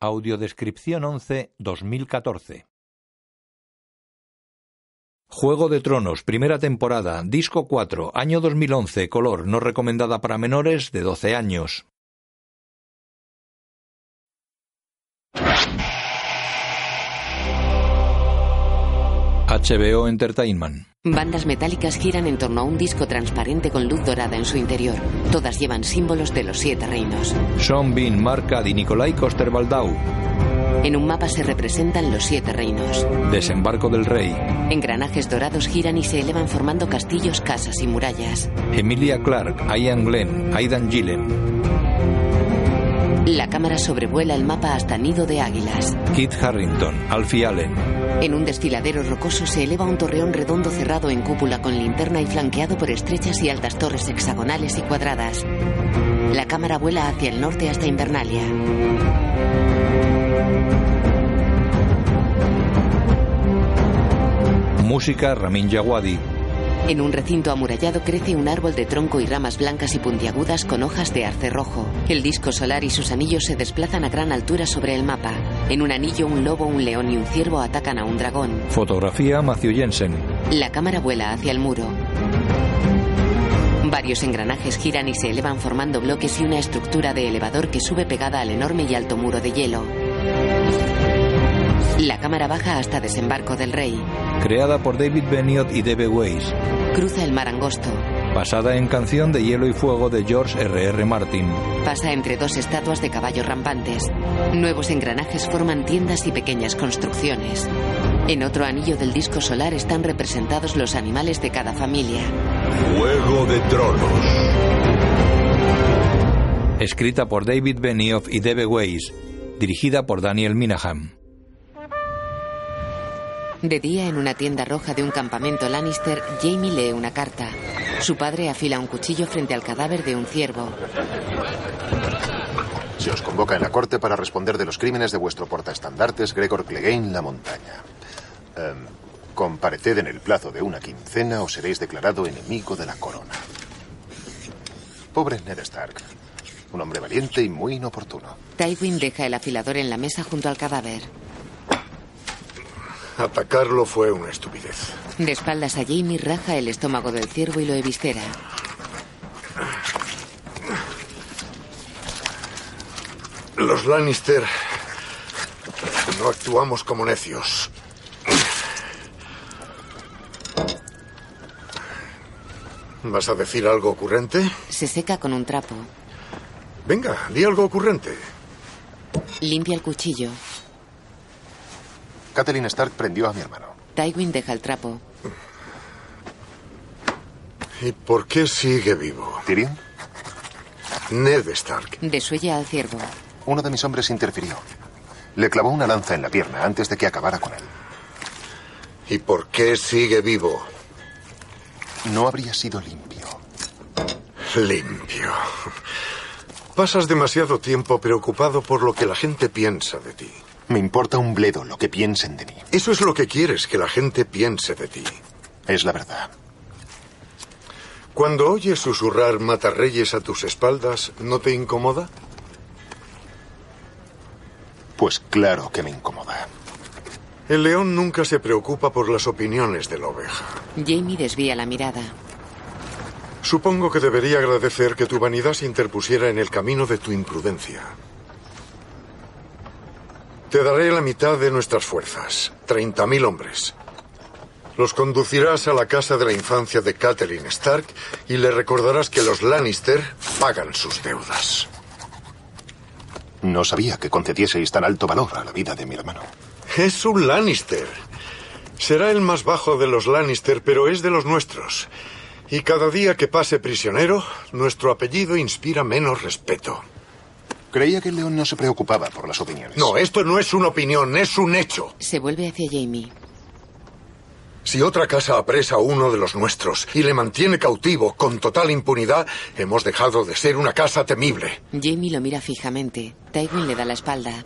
Audiodescripción 11 2014 Juego de Tronos, primera temporada, disco 4, año 2011, color, no recomendada para menores de 12 años. HBO Entertainment. Bandas metálicas giran en torno a un disco transparente con luz dorada en su interior. Todas llevan símbolos de los siete reinos. Sean Bean, y Nikolai Coster-Waldau. En un mapa se representan los siete reinos. Desembarco del rey. Engranajes dorados giran y se elevan formando castillos, casas y murallas. Emilia Clarke, Ian Glenn, Aidan Gillen. La cámara sobrevuela el mapa hasta Nido de Águilas. Kit Harrington, Alfie Allen. En un desfiladero rocoso se eleva un torreón redondo cerrado en cúpula con linterna y flanqueado por estrechas y altas torres hexagonales y cuadradas. La cámara vuela hacia el norte hasta Invernalia. Música Ramin Djawadi. En un recinto amurallado crece un árbol de tronco y ramas blancas y puntiagudas con hojas de arce rojo. El disco solar y sus anillos se desplazan a gran altura sobre el mapa. En un anillo un lobo, un león y un ciervo atacan a un dragón. Fotografía Matthew Jensen. La cámara vuela hacia el muro. Varios engranajes giran y se elevan formando bloques y una estructura de elevador que sube pegada al enorme y alto muro de hielo. La cámara baja hasta desembarco del rey. Creada por David Benioff y D.B. Weiss. Cruza el mar angosto. Basada en Canción de Hielo y Fuego de George R.R. R. Martin. Pasa entre dos estatuas de caballos rampantes. Nuevos engranajes forman tiendas y pequeñas construcciones. En otro anillo del disco solar están representados los animales de cada familia. Juego de Tronos. Escrita por David Benioff y D.B. Weiss. Dirigida por Daniel Minahan. De día, en una tienda roja de un campamento Lannister, Jamie lee una carta. Su padre afila un cuchillo frente al cadáver de un ciervo. Se os convoca en la corte para responder de los crímenes de vuestro portaestandartes Gregor Clegane La Montaña. Em, compareced en el plazo de una quincena o seréis declarado enemigo de la corona. Pobre Ned Stark. Un hombre valiente y muy inoportuno. Tywin deja el afilador en la mesa junto al cadáver. Atacarlo fue una estupidez. De espaldas a Jamie raja el estómago del ciervo y lo eviscera. Los Lannister no actuamos como necios. ¿Vas a decir algo ocurrente? Se seca con un trapo. Venga, di algo ocurrente. Limpia el cuchillo. Catelyn Stark prendió a mi hermano. Tywin deja el trapo. ¿Y por qué sigue vivo? ¿Tyrion? Ned Stark. Desuella al ciervo. Uno de mis hombres interfirió. Le clavó una lanza en la pierna antes de que acabara con él. ¿Y por qué sigue vivo? No habría sido limpio. Limpio. Pasas demasiado tiempo preocupado por lo que la gente piensa de ti. Me importa un bledo lo que piensen de mí. Eso es lo que quieres, que la gente piense de ti. Es la verdad. Cuando oyes susurrar matarreyes a tus espaldas, ¿no te incomoda? Pues claro que me incomoda. El león nunca se preocupa por las opiniones de la oveja. Jamie desvía la mirada. Supongo que debería agradecer que tu vanidad se interpusiera en el camino de tu imprudencia. Te daré la mitad de nuestras fuerzas, 30.000 hombres. Los conducirás a la casa de la infancia de Catelyn Stark y le recordarás que los Lannister pagan sus deudas. No sabía que concedieseis tan alto valor a la vida de mi hermano. Es un Lannister. Será el más bajo de los Lannister, pero es de los nuestros. Y cada día que pase prisionero, nuestro apellido inspira menos respeto. Creía que el león no se preocupaba por las opiniones. No, esto no es una opinión, es un hecho. Se vuelve hacia Jamie. Si otra casa apresa a uno de los nuestros y le mantiene cautivo con total impunidad, hemos dejado de ser una casa temible. Jamie lo mira fijamente. Tywin le da la espalda.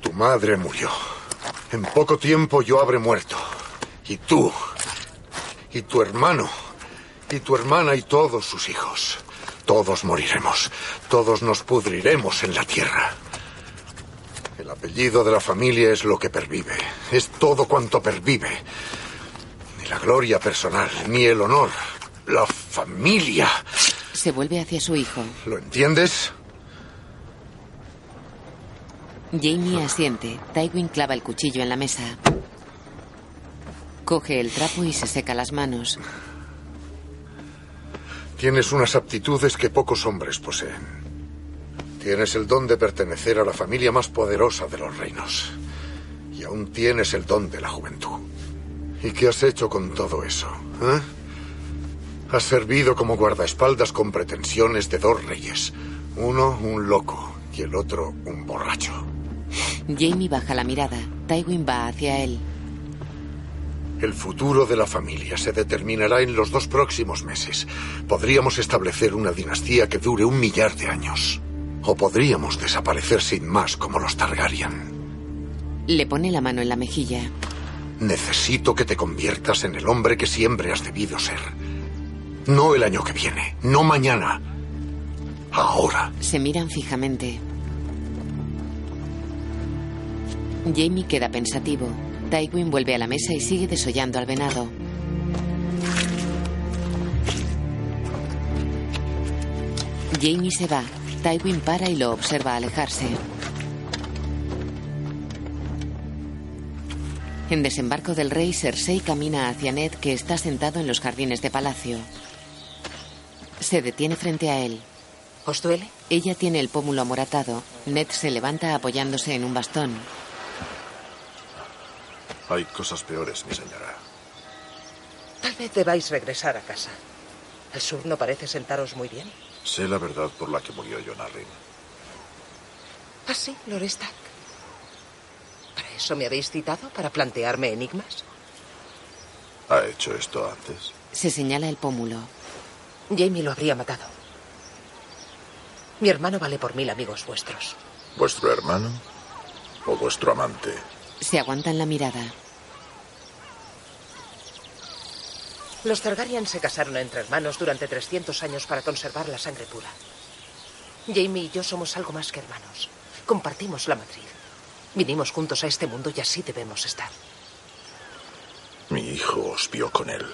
Tu madre murió. En poco tiempo yo habré muerto. Y tú. Y tu hermano. Y tu hermana y todos sus hijos. Todos moriremos. Todos nos pudriremos en la tierra. apellido de la familia es lo que pervive. Es todo cuanto pervive. Ni la gloria personal, ni el honor. La familia. Se vuelve hacia su hijo. ¿Lo entiendes? Jamie asiente. Tywin clava el cuchillo en la mesa. Coge el trapo y se seca las manos. Tienes unas aptitudes que pocos hombres poseen. Tienes el don de pertenecer a la familia más poderosa de los reinos. Y aún tienes el don de la juventud. ¿Y qué has hecho con todo eso? eh? Has servido como guardaespaldas con pretensiones de dos reyes. Uno un loco y el otro un borracho. Jamie baja la mirada. Tywin va hacia él. El futuro de la familia se determinará en los dos próximos meses. Podríamos establecer una dinastía que dure un millar de años. O podríamos desaparecer sin más como los Targaryen. Le pone la mano en la mejilla. Necesito que te conviertas en el hombre que siempre has debido ser. No el año que viene, no mañana. Ahora. Se miran fijamente. Jamie queda pensativo. Tywin vuelve a la mesa y sigue desollando al venado. Jamie se va. Tywin para y lo observa alejarse. En desembarco del rey, Cersei camina hacia Ned, que está sentado en los jardines de palacio. Se detiene frente a él. ¿Os duele? Ella tiene el pómulo amoratado. Ned se levanta apoyándose en un bastón. Hay cosas peores, mi señora. Tal vez debáis regresar a casa. El sur no parece sentaros muy bien. Sé la verdad por la que murió John Arryn. ¿Ah, sí, Lord Stark? ¿Para eso me habéis citado? ¿Para plantearme enigmas? ¿Ha hecho esto antes? Se señala el pómulo. Jamie lo habría matado. Mi hermano vale por mil amigos vuestros. ¿Vuestro hermano o vuestro amante? Se aguantan la mirada. Los Targaryen se casaron entre hermanos durante 300 años para conservar la sangre pura. Jamie y yo somos algo más que hermanos. Compartimos la matriz. Vinimos juntos a este mundo y así debemos estar. Mi hijo os vio con él.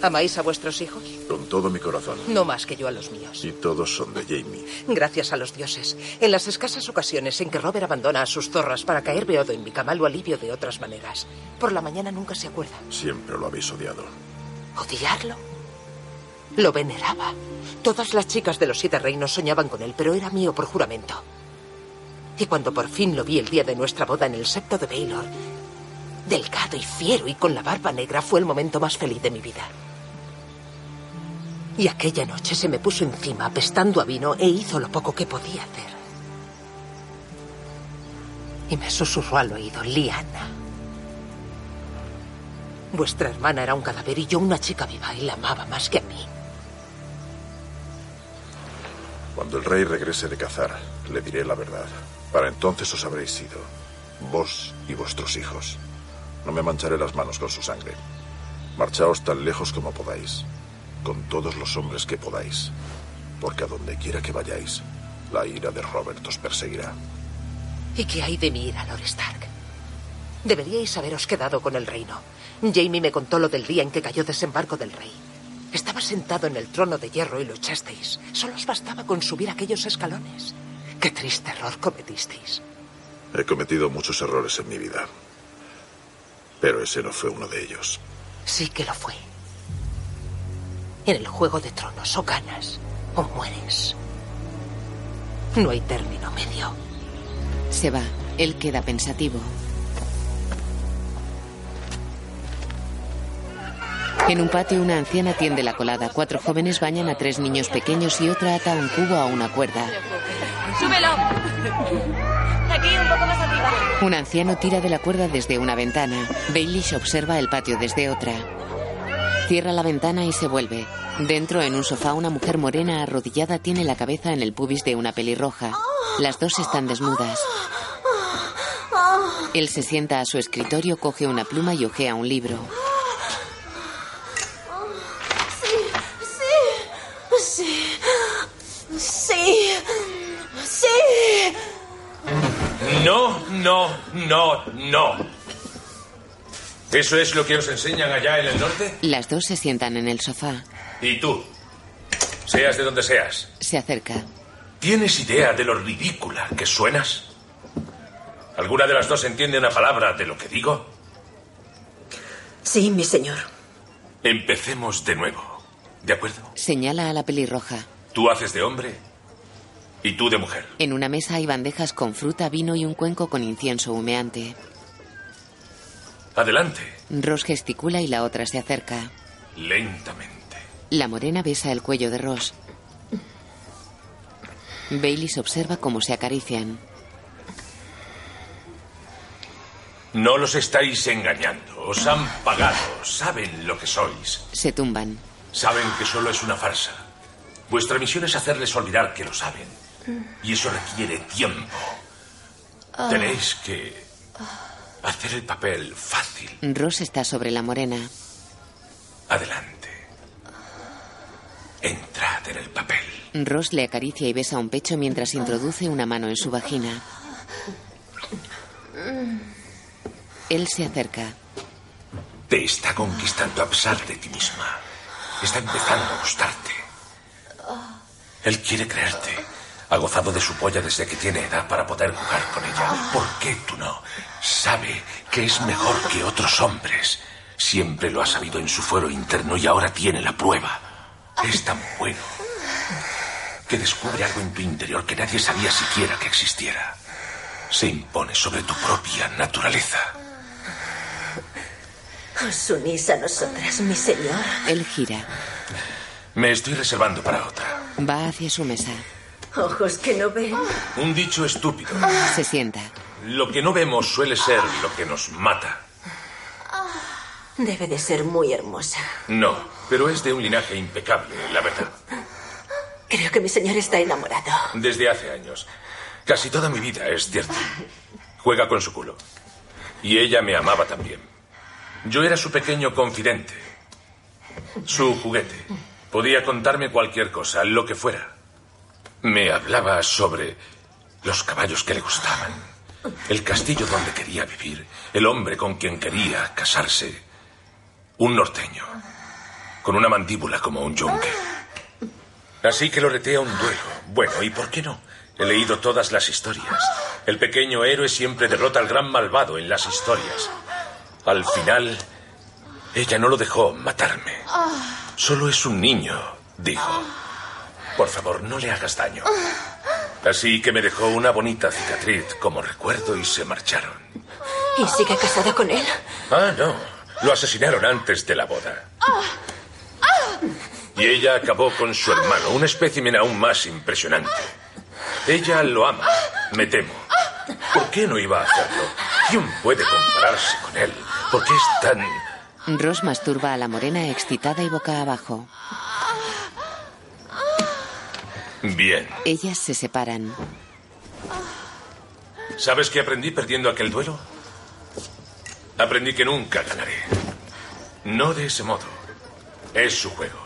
¿Amáis a vuestros hijos? Con todo mi corazón. No más que yo a los míos. Y todos son de Jamie. Gracias a los dioses. En las escasas ocasiones en que Robert abandona a sus zorras para caer beodo en mi cama, lo alivio de otras maneras. Por la mañana nunca se acuerda. Siempre lo habéis odiado. ¿Odiarlo? Lo veneraba. Todas las chicas de los siete reinos soñaban con él, pero era mío por juramento. Y cuando por fin lo vi el día de nuestra boda en el septo de Baylor, delgado y fiero y con la barba negra, fue el momento más feliz de mi vida. Y aquella noche se me puso encima, apestando a vino, e hizo lo poco que podía hacer. Y me susurró al oído, Liana. Vuestra hermana era un cadáver y yo una chica viva y la amaba más que a mí. Cuando el rey regrese de cazar, le diré la verdad. Para entonces os habréis ido, vos y vuestros hijos. No me mancharé las manos con su sangre. Marchaos tan lejos como podáis, con todos los hombres que podáis, porque a donde quiera que vayáis, la ira de Robert os perseguirá. ¿Y qué hay de mi ira, Lord Stark? Deberíais haberos quedado con el reino. Jamie me contó lo del día en que cayó desembarco del rey. Estaba sentado en el trono de hierro y lo echasteis. Solo os bastaba con subir aquellos escalones. Qué triste error cometisteis. He cometido muchos errores en mi vida, pero ese no fue uno de ellos. Sí que lo fue. En el juego de tronos o ganas o mueres. No hay término medio. Se va. Él queda pensativo. En un patio una anciana tiende la colada. Cuatro jóvenes bañan a tres niños pequeños y otra ata un cubo a una cuerda. ¡Súbelo! Aquí, un poco más arriba. Un anciano tira de la cuerda desde una ventana. Baelish observa el patio desde otra. Cierra la ventana y se vuelve. Dentro, en un sofá, una mujer morena arrodillada tiene la cabeza en el pubis de una pelirroja. Las dos están desnudas. Él se sienta a su escritorio, coge una pluma y ojea un libro. Sí, sí, sí, sí. No, no, no, no. ¿Eso es lo que os enseñan allá en el norte? Las dos se sientan en el sofá. ¿Y tú? Seas de donde seas. Se acerca. ¿Tienes idea de lo ridícula que suenas? ¿Alguna de las dos entiende una palabra de lo que digo? Sí, mi señor. Empecemos de nuevo. ¿De acuerdo? Señala a la pelirroja. Tú haces de hombre y tú de mujer. En una mesa hay bandejas con fruta, vino y un cuenco con incienso humeante. Adelante, Ross gesticula y la otra se acerca. lentamente. La morena besa el cuello de Ross. Bailey se observa cómo se acarician. No los estáis engañando. Os han pagado. Saben lo que sois. Se tumban. Saben que solo es una farsa. Vuestra misión es hacerles olvidar que lo saben. Y eso requiere tiempo. Tenéis que hacer el papel fácil. Ross está sobre la morena. Adelante. Entrad en el papel. Ross le acaricia y besa un pecho mientras introduce una mano en su vagina. Él se acerca. Te está conquistando a pesar de ti misma. Está empezando a gustarte. Él quiere creerte. Ha gozado de su polla desde que tiene edad para poder jugar con ella. ¿Por qué tú no? Sabe que es mejor que otros hombres. Siempre lo ha sabido en su fuero interno y ahora tiene la prueba. Es tan bueno que descubre algo en tu interior que nadie sabía siquiera que existiera. Se impone sobre tu propia naturaleza. Os unís a nosotras, mi señor. Él gira. Me estoy reservando para otra. Va hacia su mesa. Ojos que no ven. Un dicho estúpido. Se sienta. Lo que no vemos suele ser lo que nos mata. Debe de ser muy hermosa. No, pero es de un linaje impecable, la verdad. Creo que mi señor está enamorado. Desde hace años. Casi toda mi vida, es cierto. Juega con su culo. Y ella me amaba también. Yo era su pequeño confidente. Su juguete. Podía contarme cualquier cosa, lo que fuera. Me hablaba sobre los caballos que le gustaban, el castillo donde quería vivir, el hombre con quien quería casarse. Un norteño, con una mandíbula como un yunque. Así que lo a un duelo. Bueno, ¿y por qué no? He leído todas las historias. El pequeño héroe siempre derrota al gran malvado en las historias. Al final, ella no lo dejó matarme. Solo es un niño, dijo. Por favor, no le hagas daño. Así que me dejó una bonita cicatriz como recuerdo y se marcharon. ¿Y sigue casada con él? Ah, no. Lo asesinaron antes de la boda. Y ella acabó con su hermano, un espécimen aún más impresionante. Ella lo ama, me temo. ¿Por qué no iba a hacerlo? ¿Quién puede compararse con él? ¿Por qué es tan... Ross masturba a la morena excitada y boca abajo. Bien. Ellas se separan. ¿Sabes qué aprendí perdiendo aquel duelo? Aprendí que nunca ganaré. No de ese modo. Es su juego.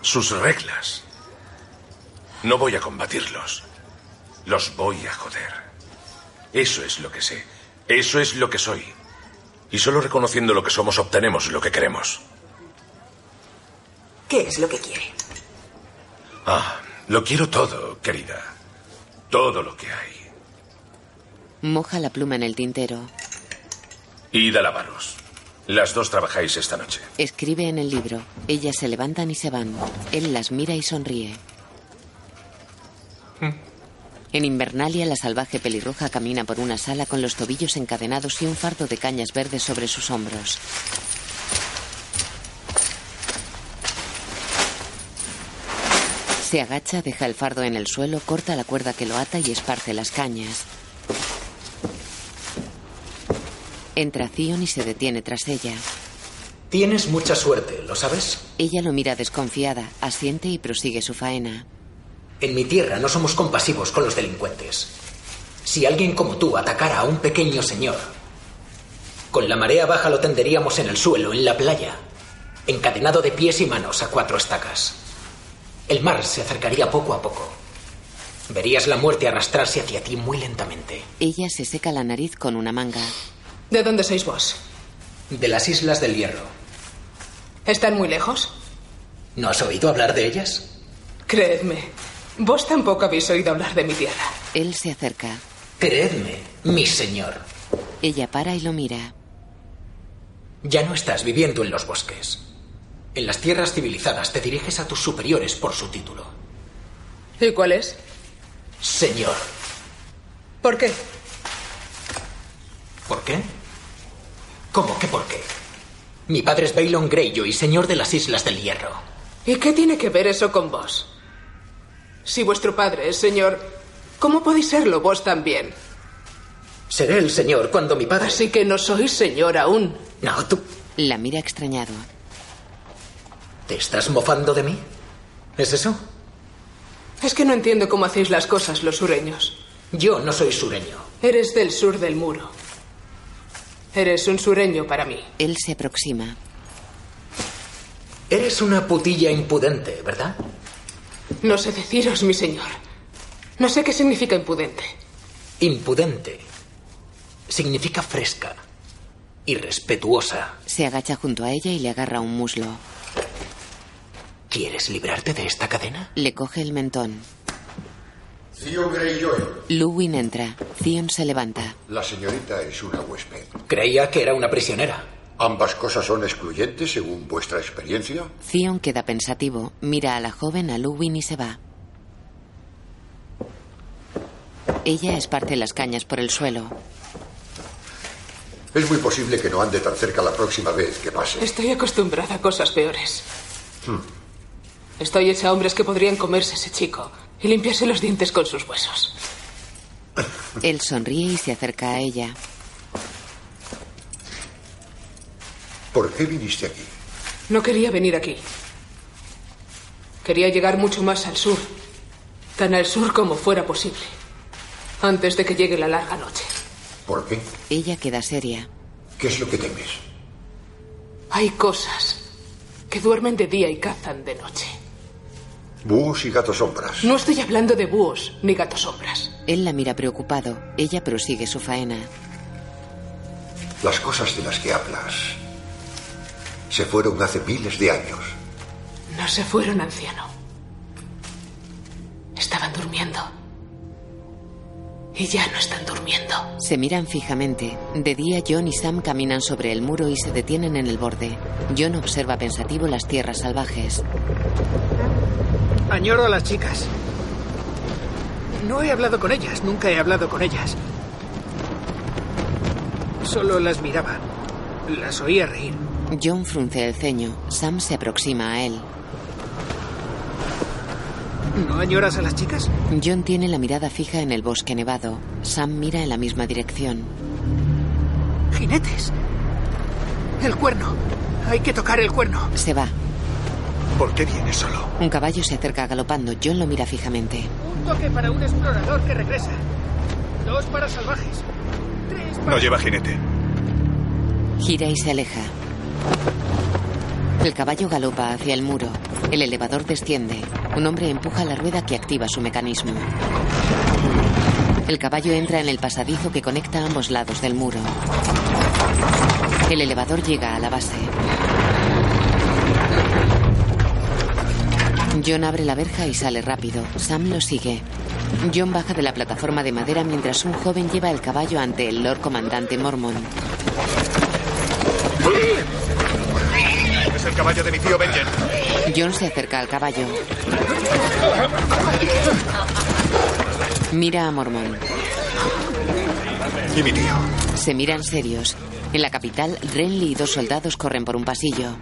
Sus reglas. No voy a combatirlos. Los voy a joder. Eso es lo que sé. Eso es lo que soy. Y solo reconociendo lo que somos obtenemos lo que queremos. ¿Qué es lo que quiere? Ah, lo quiero todo, querida. Todo lo que hay. Moja la pluma en el tintero. Id a lavaros. Las dos trabajáis esta noche. Escribe en el libro. Ellas se levantan y se van. Él las mira y sonríe. En Invernalia, la salvaje pelirroja camina por una sala con los tobillos encadenados y un fardo de cañas verdes sobre sus hombros. Se agacha, deja el fardo en el suelo, corta la cuerda que lo ata y esparce las cañas. Entra Zion y se detiene tras ella. Tienes mucha suerte, ¿lo sabes? Ella lo mira desconfiada, asiente y prosigue su faena. En mi tierra no somos compasivos con los delincuentes. Si alguien como tú atacara a un pequeño señor, con la marea baja lo tenderíamos en el suelo, en la playa, encadenado de pies y manos a cuatro estacas. El mar se acercaría poco a poco. Verías la muerte arrastrarse hacia ti muy lentamente. Ella se seca la nariz con una manga. ¿De dónde sois vos? De las Islas del Hierro. ¿Están muy lejos? ¿No has oído hablar de ellas? Creedme, vos tampoco habéis oído hablar de mi tierra. Él se acerca. Creedme, mi señor. Ella para y lo mira. Ya no estás viviendo en los bosques. En las tierras civilizadas te diriges a tus superiores por su título. ¿Y cuál es? Señor. ¿Por qué? ¿Por qué? ¿Cómo que por qué? Mi padre es Baylon Greyjoy, señor de las Islas del Hierro. ¿Y qué tiene que ver eso con vos? Si vuestro padre es señor, ¿cómo podéis serlo vos también? Seré el señor cuando mi padre... Así que no sois señor aún. No, tú... La mira extrañado. ¿Te estás mofando de mí? ¿Es eso? Es que no entiendo cómo hacéis las cosas los sureños. Yo no soy sureño. Eres del sur del muro. Eres un sureño para mí. Él se aproxima. Eres una putilla impudente, ¿verdad? No sé deciros, mi señor. No sé qué significa impudente. Impudente significa fresca y respetuosa. Se agacha junto a ella y le agarra un muslo. ¿Quieres librarte de esta cadena? Le coge el mentón. Theon Greyjoy. Luwin entra. Theon se levanta. La señorita es una huésped. Creía que era una prisionera. ¿Ambas cosas son excluyentes según vuestra experiencia? Theon queda pensativo, mira a la joven, a Luwin y se va. Ella esparce las cañas por el suelo. Es muy posible que no ande tan cerca la próxima vez que pase. Estoy acostumbrada a cosas peores. Hmm. Estoy hecha a hombres que podrían comerse ese chico y limpiarse los dientes con sus huesos. Él sonríe y se acerca a ella. ¿Por qué viniste aquí? No quería venir aquí. Quería llegar mucho más al sur. Tan al sur como fuera posible. Antes de que llegue la larga noche. ¿Por qué? Ella queda seria. ¿Qué es lo que temes? Hay cosas que duermen de día y cazan de noche. Búhos y gatos sombras. No estoy hablando de búhos ni gatos sombras. Él la mira preocupado. Ella prosigue su faena. Las cosas de las que hablas se fueron hace miles de años. No se fueron, anciano. Estaban durmiendo. Y ya no están durmiendo. Se miran fijamente. De día, John y Sam caminan sobre el muro y se detienen en el borde. John observa pensativo las tierras salvajes. Añoro a las chicas. No he hablado con ellas, nunca he hablado con ellas. Solo las miraba. Las oía reír. John frunce el ceño. Sam se aproxima a él. ¿No añoras a las chicas? John tiene la mirada fija en el bosque nevado. Sam mira en la misma dirección. Jinetes. El cuerno. Hay que tocar el cuerno. Se va. ¿Por qué viene solo? Un caballo se acerca galopando. John lo mira fijamente. Un toque para un explorador que regresa. Dos para salvajes. Tres para... No lleva jinete. Gira y se aleja. El caballo galopa hacia el muro. El elevador desciende. Un hombre empuja la rueda que activa su mecanismo. El caballo entra en el pasadizo que conecta ambos lados del muro. El elevador llega a la base. John abre la verja y sale rápido. Sam lo sigue. John baja de la plataforma de madera mientras un joven lleva el caballo ante el Lord Comandante Mormon. Es el caballo de mi tío Benjen. John se acerca al caballo. Mira a Mormon. Y mi tío. Se miran serios. En la capital, Renly y dos soldados corren por un pasillo.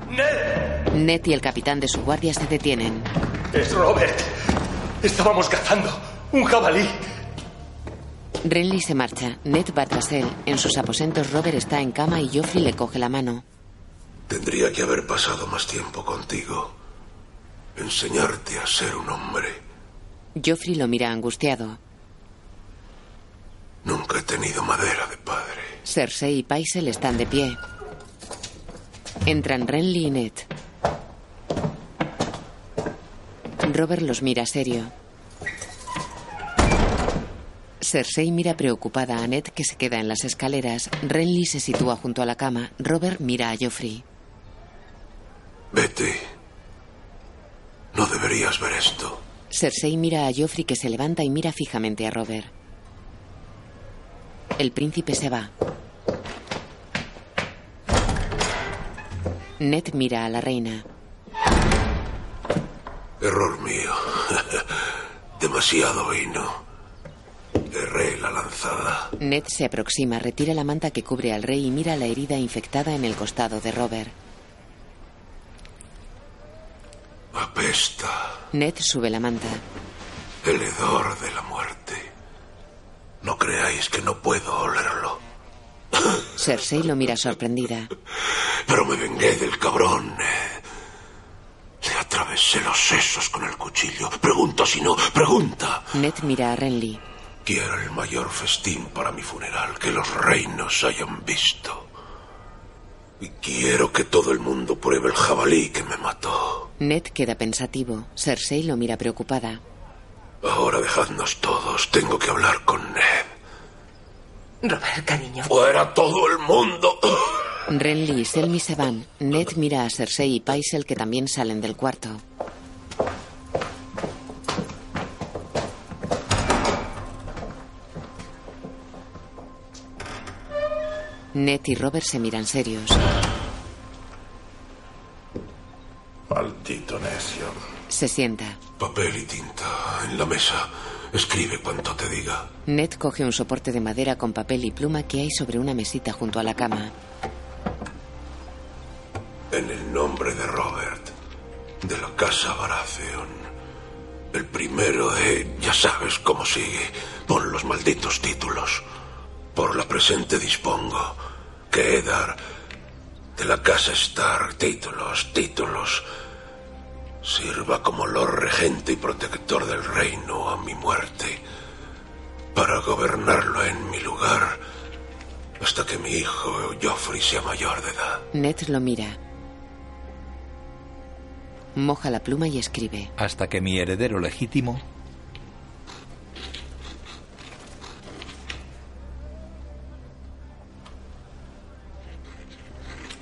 Ned y el capitán de su guardia se detienen. Es Robert. Estábamos cazando un jabalí. Renly se marcha. Ned va tras él. En sus aposentos, Robert está en cama y Joffrey le coge la mano. Tendría que haber pasado más tiempo contigo. Enseñarte a ser un hombre. Joffrey lo mira angustiado. Nunca he tenido madera de padre. Cersei y Paisel están de pie. Entran Renly y Ned. Robert los mira serio. Cersei mira preocupada a Ned que se queda en las escaleras. Renly se sitúa junto a la cama. Robert mira a Joffrey. Vete. No deberías ver esto. Cersei mira a Joffrey que se levanta y mira fijamente a Robert. El príncipe se va. Ned mira a la reina. Error mío. Demasiado vino. Erré la lanzada. Ned se aproxima, retira la manta que cubre al rey y mira la herida infectada en el costado de Robert. Apesta. Ned sube la manta. El hedor de la muerte. No creáis que no puedo olerlo. Cersei lo mira sorprendida. Pero me vengué del cabrón. Le atravesé los sesos con el cuchillo. Pregunta si no, pregunta. Ned mira a Renly. Quiero el mayor festín para mi funeral que los reinos hayan visto. Y quiero que todo el mundo pruebe el jabalí que me mató. Ned queda pensativo. Cersei lo mira preocupada. Ahora dejadnos todos. Tengo que hablar con Ned. Robert, cariño. ¡Fuera todo el mundo! Renly y Selmy se van. Ned mira a Cersei y Paisel que también salen del cuarto. Ned y Robert se miran serios. Maldito necio. Se sienta. Papel y tinta en la mesa. Escribe cuanto te diga. Ned coge un soporte de madera con papel y pluma que hay sobre una mesita junto a la cama. En el nombre de Robert, de la casa Baratheon. El primero de... ya sabes cómo sigue. Pon los malditos títulos. Por la presente dispongo que Eddard, de la casa Stark, títulos, títulos, sirva como Lord Regente y protector del reino a mi muerte, para gobernarlo en mi lugar hasta que mi hijo Joffrey sea mayor de edad. Ned lo mira. Moja la pluma y escribe. Hasta que mi heredero legítimo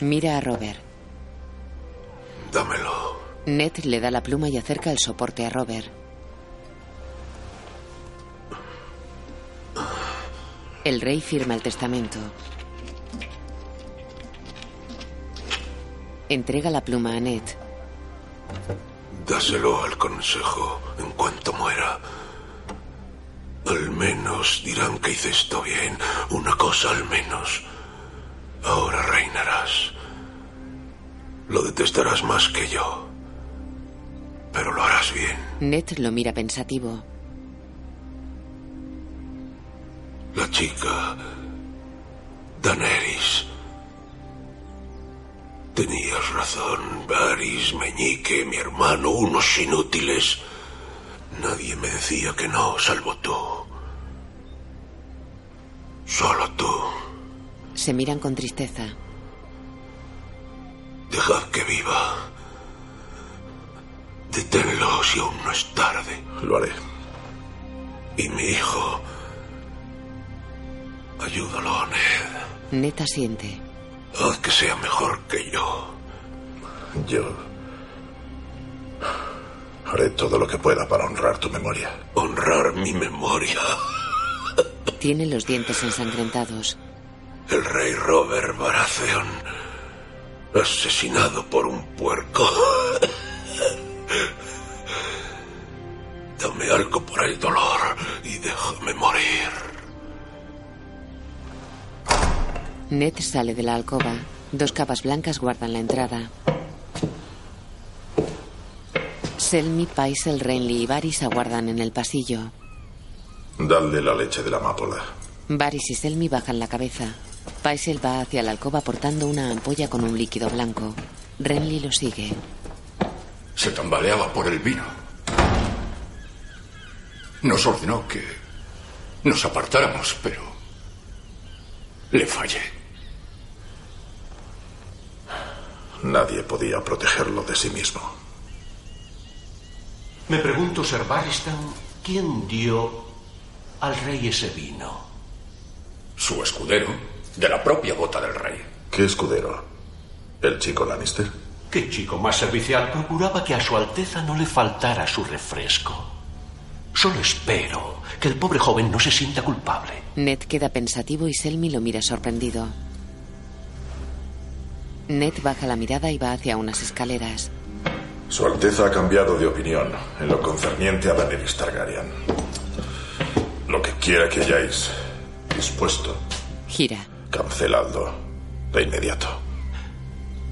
Mira a Robert. Dámelo. Ned le da la pluma y acerca el soporte a Robert. El rey firma el testamento. Entrega la pluma a Ned. Dáselo al consejo en cuanto muera. Al menos dirán que hice esto bien. Una cosa al menos. Ahora reinarás. Lo detestarás más que yo. Pero lo harás bien. Ned lo mira pensativo. La chica. Daenerys. Tenías razón, Varys, Meñique, mi hermano, unos inútiles. Nadie me decía que no, salvo tú. Solo tú. Se miran con tristeza. Dejad que viva. Deténlo si aún no es tarde. Lo haré. Y mi hijo. Ayúdalo, Ned. Ned asiente. Haz que sea mejor que yo. Yo. Haré todo lo que pueda para honrar tu memoria. Honrar mi memoria. Tiene los dientes ensangrentados. El rey Robert Baratheon. Asesinado por un puerco. Dame algo por el dolor y déjame morir. Ned sale de la alcoba. Dos capas blancas guardan la entrada. Selmy, Paisel, Renly y Varys aguardan en el pasillo. Dadle la leche de la amapola. Varys y Selmy bajan la cabeza. Paisel va hacia la alcoba portando una ampolla con un líquido blanco. Renly lo sigue. Se tambaleaba por el vino. Nos ordenó que nos apartáramos, pero le fallé. Nadie podía protegerlo de sí mismo. Me pregunto, Sir Barristan, ¿quién dio al rey ese vino? Su escudero, de la propia bota del rey. ¿Qué escudero? ¿El chico Lannister? ¿Qué chico más servicial procuraba que a su Alteza no le faltara su refresco? Solo espero que el pobre joven no se sienta culpable. Ned queda pensativo y Selmy lo mira sorprendido. Ned baja la mirada y va hacia unas escaleras. Su Alteza ha cambiado de opinión en lo concerniente a Daenerys Targaryen. Lo que quiera que hayáis dispuesto, Gira. canceladlo de inmediato.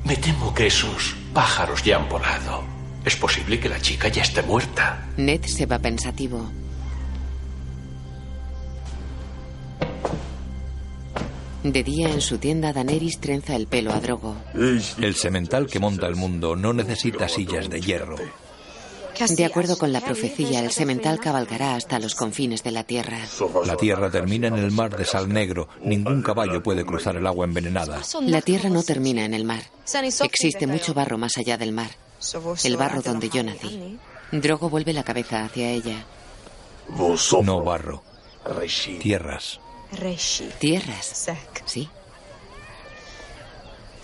Me temo que esos pájaros ya han volado. Es posible que la chica ya esté muerta. Ned se va pensativo. De día en su tienda, Daenerys trenza el pelo a Drogo. El semental que monta el mundo no necesita sillas de hierro. De acuerdo con la profecía, el semental cabalgará hasta los confines de la tierra. La tierra termina en el mar de sal negro. Ningún caballo puede cruzar el agua envenenada. La tierra no termina en el mar. Existe mucho barro más allá del mar. El barro donde yo nací. Drogo vuelve la cabeza hacia ella. No barro. Tierras. Tierras. Sí.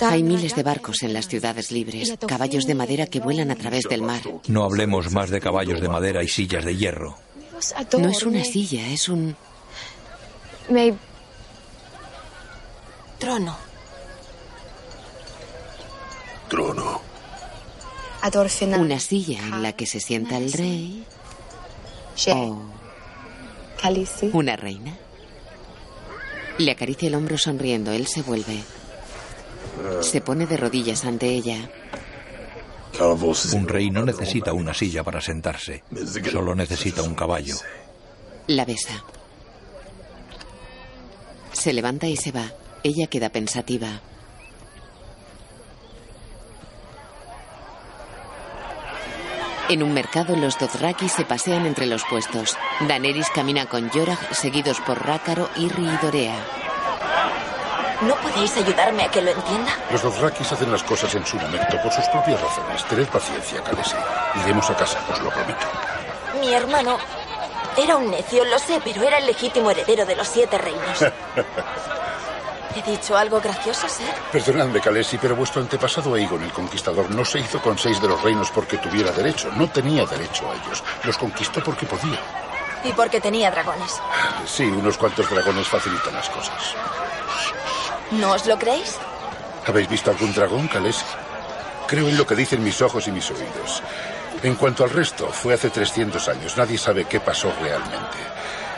Hay miles de barcos en las ciudades libres, caballos de madera que vuelan a través del mar. No hablemos más de caballos de madera y sillas de hierro. No es una silla, es un... Trono. Trono. Una silla en la que se sienta el rey. O una reina. Le acaricia el hombro sonriendo. Él se vuelve. Se pone de rodillas ante ella. Un rey no necesita una silla para sentarse. Solo necesita un caballo. La besa. Se levanta y se va. Ella queda pensativa. En un mercado, los Dothraki se pasean entre los puestos. Daenerys camina con Jorah, seguidos por Rácaro, Irri y Dorea. ¿No podéis ayudarme a que lo entienda? Los Dothrakis hacen las cosas en su momento por sus propias razones. Tened paciencia, Khaleesi. Iremos a casa, os lo prometo. Mi hermano era un necio, lo sé, pero era el legítimo heredero de los siete reinos. ¿He dicho algo gracioso, Ser? Perdonadme, Khaleesi, pero vuestro antepasado Aegon el Conquistador no se hizo con seis de los reinos porque tuviera derecho. No tenía derecho a ellos. Los conquistó porque podía. Y porque tenía dragones. Sí, unos cuantos dragones facilitan las cosas. ¿No os lo creéis? ¿Habéis visto algún dragón, Khaleesi? Creo en lo que dicen mis ojos y mis oídos. En cuanto al resto, fue hace 300 años. Nadie sabe qué pasó realmente.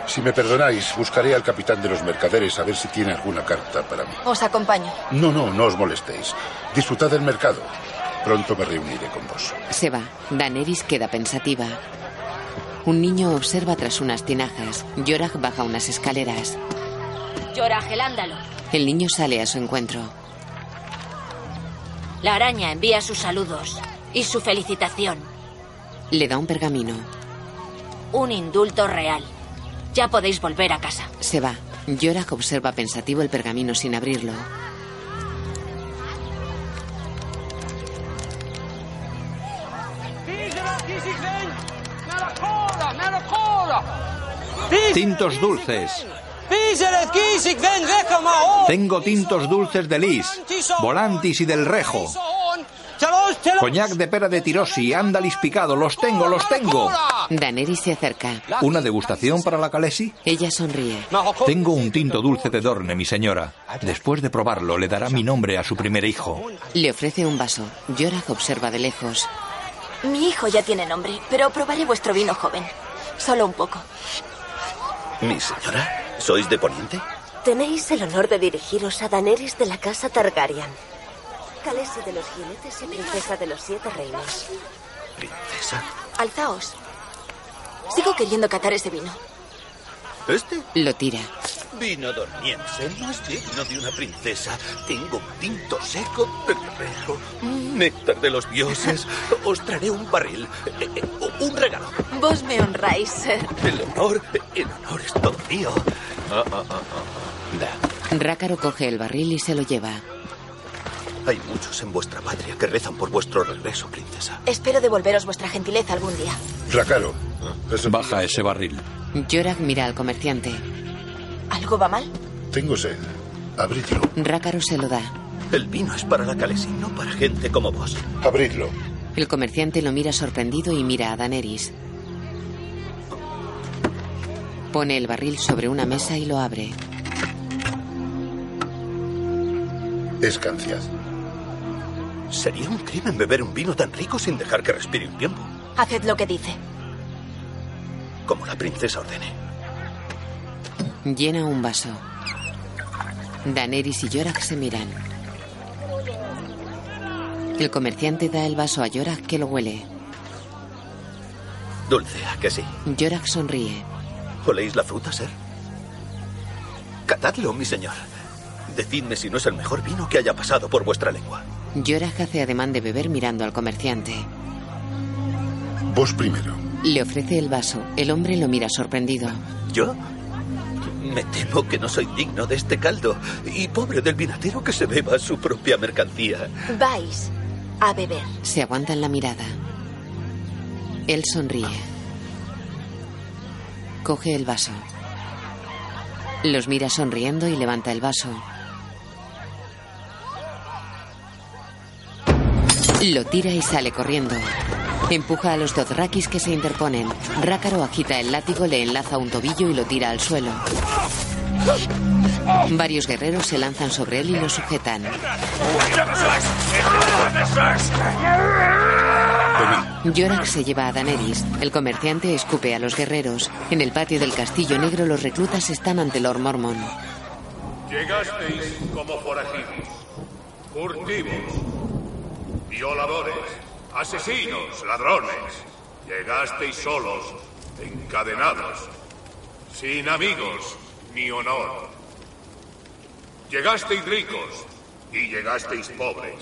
Si me perdonáis, buscaré al capitán de los mercaderes a ver si tiene alguna carta para mí. Os acompaño. No, no, no os molestéis. Disfrutad del mercado. Pronto me reuniré con vos. Se va. Daenerys queda pensativa. Un niño observa tras unas tinajas. Jorah baja unas escaleras. Jorah, el ándalo. El niño sale a su encuentro. La araña envía sus saludos y su felicitación. Le da un pergamino. Un indulto real. Ya podéis volver a casa. Se va. Jorah observa pensativo el pergamino sin abrirlo. Tintos dulces. Tengo tintos dulces de Lis, Volantis y del Rejo. Coñac de pera de Tirosi, Andalis picado, los tengo, los tengo. Daenerys se acerca. ¿Una degustación para la Calesi? Ella sonríe. Tengo un tinto dulce de Dorne, mi señora. Después de probarlo, le dará mi nombre a su primer hijo. Le ofrece un vaso. Jorah observa de lejos. Mi hijo ya tiene nombre, pero probaré vuestro vino joven. Solo un poco. Mi señora, ¿sois de Poniente? Tenéis el honor de dirigiros a Daenerys de la casa Targaryen. Khaleesi de los jinetes y princesa de los siete reinos. ¿Princesa? Alzaos. Sigo queriendo catar ese vino. ¿Este? Lo tira. Vino dormiense, es digno de una princesa. Tengo un tinto seco de guerrero. Néctar de los dioses. Os traeré un barril. eh, eh, un regalo. Vos me honráis, Ser. El honor, el honor es todo mío. Ah, ah, ah, ah. Da. Rácaro coge el barril y se lo lleva. Hay muchos en vuestra patria que rezan por vuestro regreso, princesa. Espero devolveros vuestra gentileza algún día. Racaro. Baja ese barril. Yorak mira al comerciante. ¿Algo va mal? Tengo sed. Abridlo. Rácaro se lo da. El vino es para la Calesi, no para gente como vos. Abridlo. El comerciante lo mira sorprendido y mira a Daenerys. Pone el barril sobre una mesa y lo abre. Escanciad. Sería un crimen beber un vino tan rico sin dejar que respire un tiempo. Haced lo que dice. Como la princesa ordene. Llena un vaso. Daenerys y Yorak se miran. El comerciante da el vaso a Yorak que lo huele. Dulce, ¿a que sí? Yorak sonríe. ¿Oléis la fruta, ser? Catadlo, mi señor. Decidme si no es el mejor vino que haya pasado por vuestra lengua. Yorak hace ademán de beber mirando al comerciante. Vos primero. Le ofrece el vaso. El hombre lo mira sorprendido. ¿Yo? Me temo que no soy digno de este caldo. Y pobre del vinatero que se beba su propia mercancía. Vais a beber. Se aguantan la mirada. Él sonríe. Coge el vaso. Los mira sonriendo y levanta el vaso. Lo tira y sale corriendo. Empuja a los Dothrakis que se interponen. Rácaro agita el látigo, le enlaza un tobillo y lo tira al suelo. Varios guerreros se lanzan sobre él y lo sujetan. Yorak se lleva a Daenerys. El comerciante escupe a los guerreros. En el patio del castillo negro los reclutas están ante Lord Mormon. Llegasteis como forajidos, furtivos, violadores, asesinos, ladrones. Llegasteis solos, encadenados, sin amigos ni honor. Llegasteis ricos y llegasteis pobres.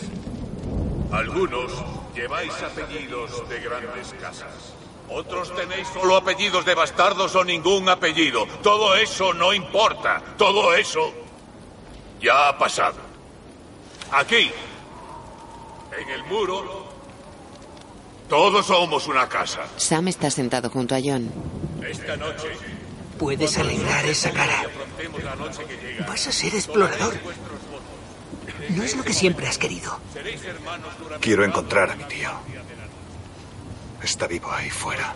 Algunos lleváis apellidos de grandes casas. Otros tenéis solo apellidos de bastardos o ningún apellido. Todo eso no importa. Todo eso ya ha pasado. Aquí, en el muro, todos somos una casa. Sam está sentado junto a John. Esta noche Puedes alegrar esa cara. Vas a ser explorador. No es lo que siempre has querido. Quiero encontrar a mi tío. Está vivo ahí fuera.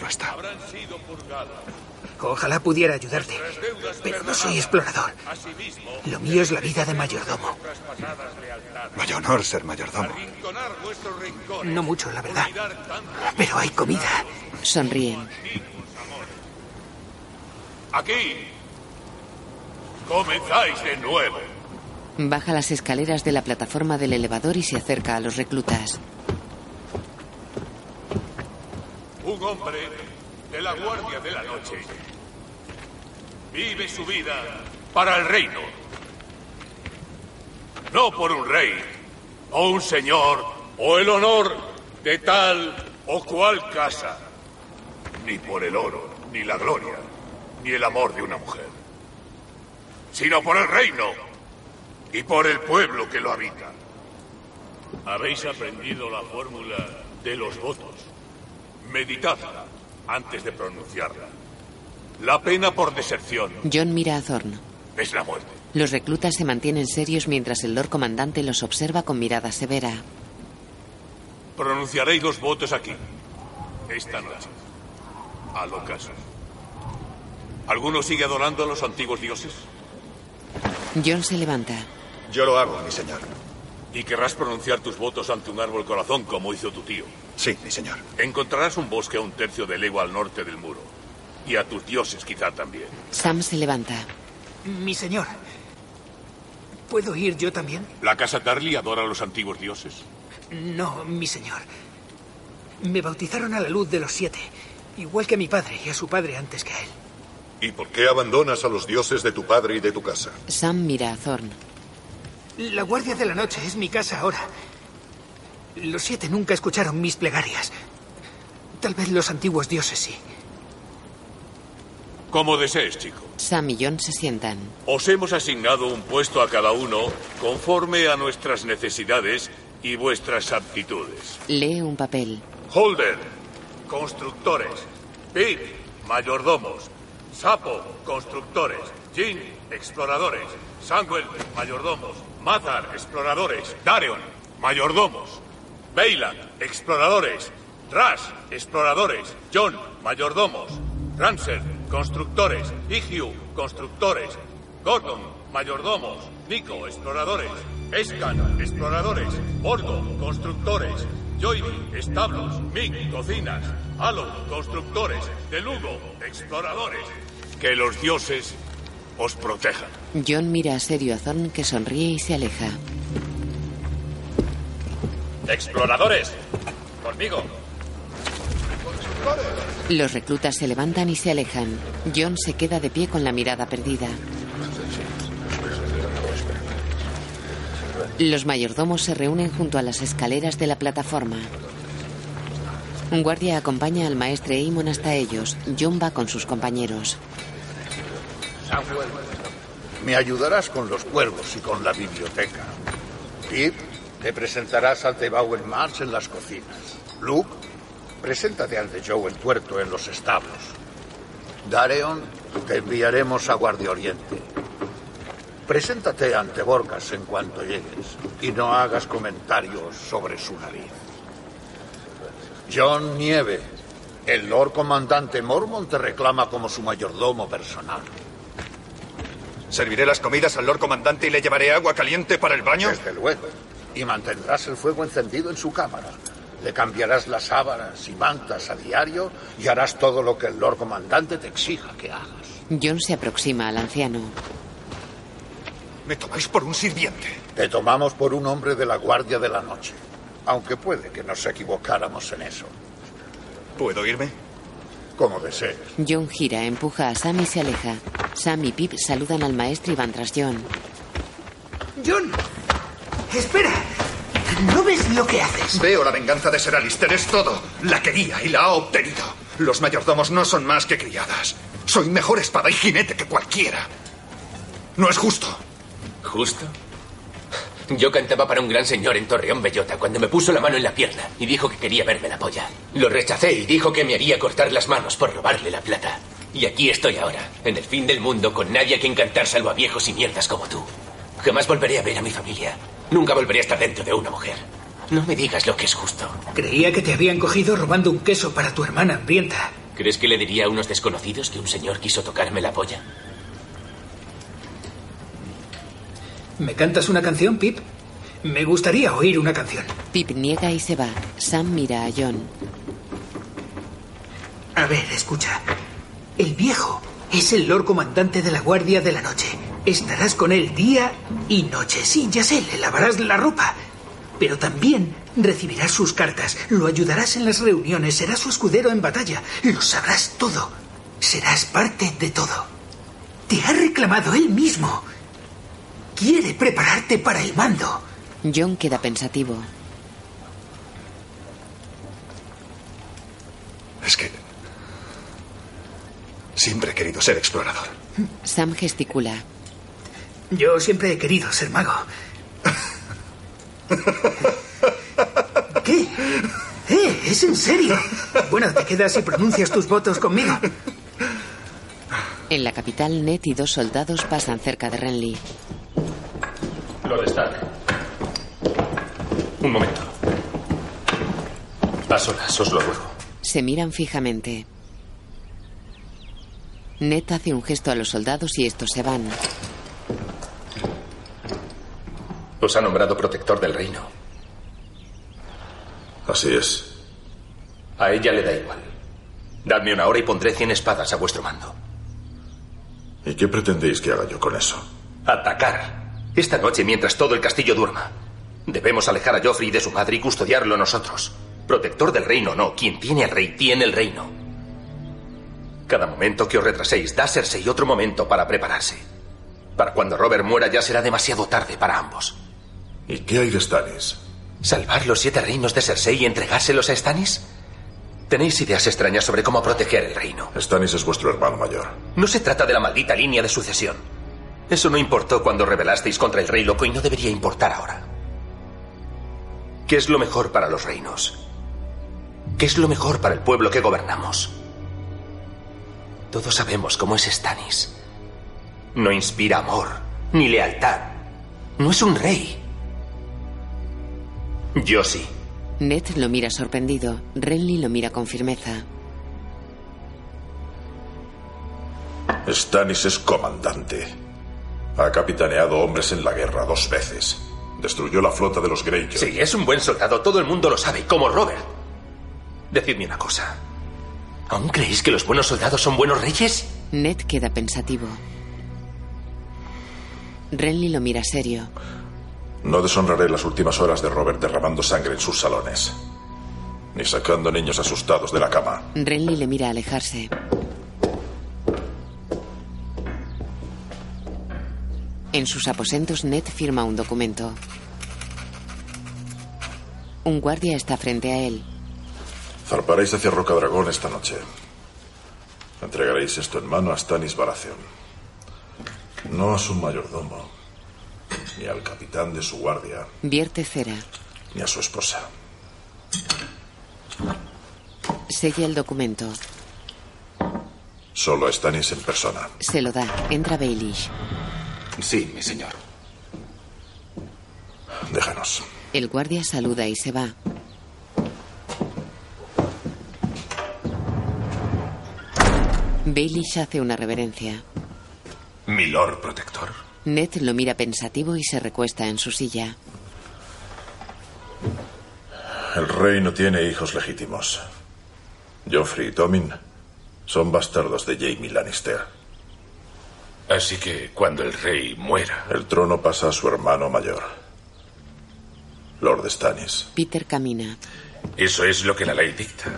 No está. Ojalá pudiera ayudarte. Pero no soy explorador. Lo mío es la vida de mayordomo. Vaya honor ser mayordomo. No mucho, la verdad. Pero hay comida. Sonríen. Aquí. Comenzáis de nuevo. Baja las escaleras de la plataforma del elevador y se acerca a los reclutas. Un hombre de la Guardia de la Noche vive su vida para el reino. No por un rey, o un señor, o el honor de tal o cual casa. Ni por el oro, ni la gloria, ni el amor de una mujer. Sino por el reino y por el pueblo que lo habita. Habéis aprendido la fórmula de los votos. Meditadla antes de pronunciarla. La pena por deserción John mira a Thorn. es la muerte. Los reclutas se mantienen serios mientras el Lord Comandante los observa con mirada severa. Pronunciaréis los votos aquí, esta noche. Al ocaso. ¿Alguno sigue adorando a los antiguos dioses? John se levanta. Yo lo hago, mi señor. Y querrás pronunciar tus votos ante un árbol corazón como hizo tu tío. Sí, mi señor. Encontrarás un bosque a un tercio de legua al norte del muro. Y a tus dioses quizá también. Sam se levanta. Mi señor. ¿Puedo ir yo también? ¿La casa Tarly adora a los antiguos dioses? No, mi señor. Me bautizaron a la luz de los siete, igual que a mi padre y a su padre antes que a él. ¿Y por qué abandonas a los dioses de tu padre y de tu casa? Sam mira a Thorn. La Guardia de la Noche es mi casa ahora. Los siete nunca escucharon mis plegarias. Tal vez los antiguos dioses sí. Como desees, chico. Sam y John se sientan. Os hemos asignado un puesto a cada uno conforme a nuestras necesidades y vuestras aptitudes. Lee un papel. Holder, constructores. Pip, mayordomos. Sapo, constructores. Jin, exploradores. Sangwell, mayordomos. Mazar, exploradores. Dareon, mayordomos. Bailan, exploradores. Rash, exploradores. John, mayordomos. Ramser, constructores. Igiu, constructores. Gordon, mayordomos. Nico, exploradores. Escan, exploradores. Borgo, constructores. Joyby, establos. Mick, cocinas. Halo, constructores. Delugo, exploradores. Que los dioses os protejan. John mira a serio a Thorn que sonríe y se aleja. Exploradores, conmigo. Los reclutas se levantan y se alejan. John se queda de pie con la mirada perdida. Los mayordomos se reúnen junto a las escaleras de la plataforma. Un guardia acompaña al maestre Eamon hasta ellos. John va con sus compañeros. Me ayudarás con los cuervos y con la biblioteca. Pip, te presentarás ante Bowen Marsh en las cocinas. Luke, preséntate ante Joe el tuerto en los establos. Dareon, te enviaremos a Guardia Oriente. Preséntate ante Borgas en cuanto llegues y no hagas comentarios sobre su nariz. John Nieve, el Lord Comandante Mormon te reclama como su mayordomo personal. ¿Serviré las comidas al Lord Comandante y le llevaré agua caliente para el baño? Desde luego. Y mantendrás el fuego encendido en su cámara. Le cambiarás las sábanas y mantas a diario y harás todo lo que el Lord Comandante te exija que hagas. John se aproxima al anciano. Me tomáis por un sirviente. Te tomamos por un hombre de la Guardia de la Noche. Aunque puede que nos equivocáramos en eso. ¿Puedo irme? Como desees. John gira, empuja a Sam y se aleja. Sam y Pip saludan al maestro y van tras John. John, espera. ¿No ves lo que haces? Veo la venganza de Ser Alistair, es todo. La quería y la ha obtenido. Los mayordomos no son más que criadas. Soy mejor espada y jinete que cualquiera. No es justo. ¿Justo? Yo cantaba para un gran señor en Torreón Bellota cuando me puso la mano en la pierna y dijo que quería verme la polla. Lo rechacé y dijo que me haría cortar las manos por robarle la plata. Y aquí estoy ahora, en el fin del mundo, con nadie a quien cantar salvo a viejos y mierdas como tú. Jamás volveré a ver a mi familia. Nunca volveré a estar dentro de una mujer. No me digas lo que es justo. Creía que te habían cogido robando un queso para tu hermana hambrienta. ¿Crees que le diría a unos desconocidos que un señor quiso tocarme la polla? ¿Me cantas una canción, Pip? Me gustaría oír una canción. Pip niega y se va. Sam mira a John. A ver, escucha. El viejo es el Lord Comandante de la Guardia de la Noche. Estarás con él día y noche. Sí, ya sé, le lavarás la ropa. Pero también recibirás sus cartas, lo ayudarás en las reuniones, serás su escudero en batalla, lo sabrás todo. Serás parte de todo. Te ha reclamado él mismo. Quiere prepararte para el mando. John queda pensativo. Siempre he querido ser explorador. Sam gesticula. Yo siempre he querido ser mago. ¿Qué? ¡Eh! ¿Es en serio? Bueno, te quedas y pronuncias tus votos conmigo. En la capital, Ned y dos soldados pasan cerca de Renly. Lord Stark. Un momento. A solas, os lo ruego. Se miran fijamente. Ned hace un gesto a los soldados y estos se van. Os ha nombrado protector del reino. Así es. A ella le da igual. Dadme una hora y pondré cien espadas a vuestro mando. ¿Y qué pretendéis que haga yo con eso? Atacar. Esta noche mientras todo el castillo duerma. Debemos alejar a Joffrey de su madre y custodiarlo nosotros. Protector del reino, no. Quien tiene al rey tiene el reino. Cada momento que os retraséis da a Cersei otro momento para prepararse. Para cuando Robert muera ya será demasiado tarde para ambos. ¿Y qué hay de Stannis? ¿Salvar los siete reinos de Cersei y entregárselos a Stannis? Tenéis ideas extrañas sobre cómo proteger el reino. Stannis es vuestro hermano mayor. No se trata de la maldita línea de sucesión. Eso no importó cuando rebelasteis contra el rey loco y no debería importar ahora. ¿Qué es lo mejor para los reinos? ¿Qué es lo mejor para el pueblo que gobernamos? Todos sabemos cómo es Stannis. No inspira amor, ni lealtad. No es un rey. Yo sí. Ned lo mira sorprendido. Renly lo mira con firmeza. Stannis es comandante. Ha capitaneado hombres en la guerra dos veces. Destruyó la flota de los Greyjoy. Sí, es un buen soldado, todo el mundo lo sabe, como Robert. Decidme una cosa. ¿Aún creéis que los buenos soldados son buenos reyes? Ned queda pensativo. Renly lo mira serio. No deshonraré las últimas horas de Robert derramando sangre en sus salones. Ni sacando niños asustados de la cama. Renly le mira alejarse. En sus aposentos, Ned firma un documento. Un guardia está frente a él. Zarparéis hacia Roca Dragón esta noche. Entregaréis esto en mano a Stannis Baratheon. No a su mayordomo, ni al capitán de su guardia, Vierte cera. ni a su esposa. Sella el documento. Solo a Stannis en persona. Se lo da. Entra Baelish. Sí, mi señor. Déjanos. El guardia saluda y se va. Baelish hace una reverencia. Mi Lord Protector. Ned lo mira pensativo y se recuesta en su silla. El rey no tiene hijos legítimos. Joffrey y Tommen son bastardos de Jaime Lannister. Así que cuando el rey muera, El trono pasa a su hermano mayor, Lord Stannis. Peter camina. eso es lo que la ley dicta.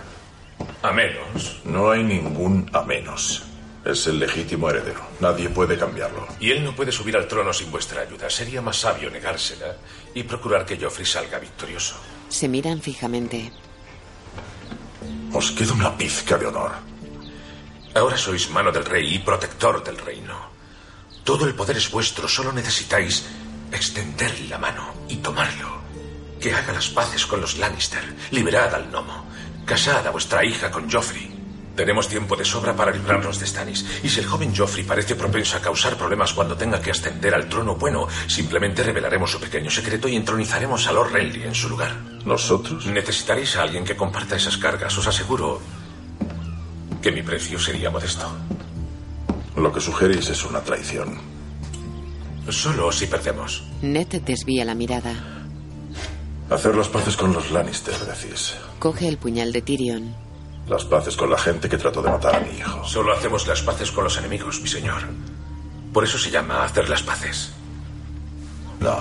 A menos. No hay ningún a menos. Es el legítimo heredero. Nadie puede cambiarlo. Y él no puede subir al trono sin vuestra ayuda. Sería más sabio negársela y procurar que Joffrey salga victorioso. Se miran fijamente. Os queda una pizca de honor. Ahora sois mano del rey y protector del reino. Todo el poder es vuestro, solo necesitáis extenderle la mano y tomarlo. Que haga las paces con los Lannister, liberad al gnomo, casad a vuestra hija con Joffrey. Tenemos tiempo de sobra para librarnos de Stannis. Y si el joven Joffrey parece propenso a causar problemas cuando tenga que ascender al trono, bueno, simplemente revelaremos su pequeño secreto y entronizaremos a Lord Renly en su lugar. ¿Nosotros? Necesitaréis a alguien que comparta esas cargas, os aseguro que mi precio sería modesto. Lo que sugerís es una traición. Solo si perdemos. Ned desvía la mirada. Hacer las paces con los Lannister, decís. Coge el puñal de Tyrion. Las paces con la gente que trató de matar a mi hijo. Solo hacemos las paces con los enemigos, mi señor. Por eso se llama hacer las paces. No.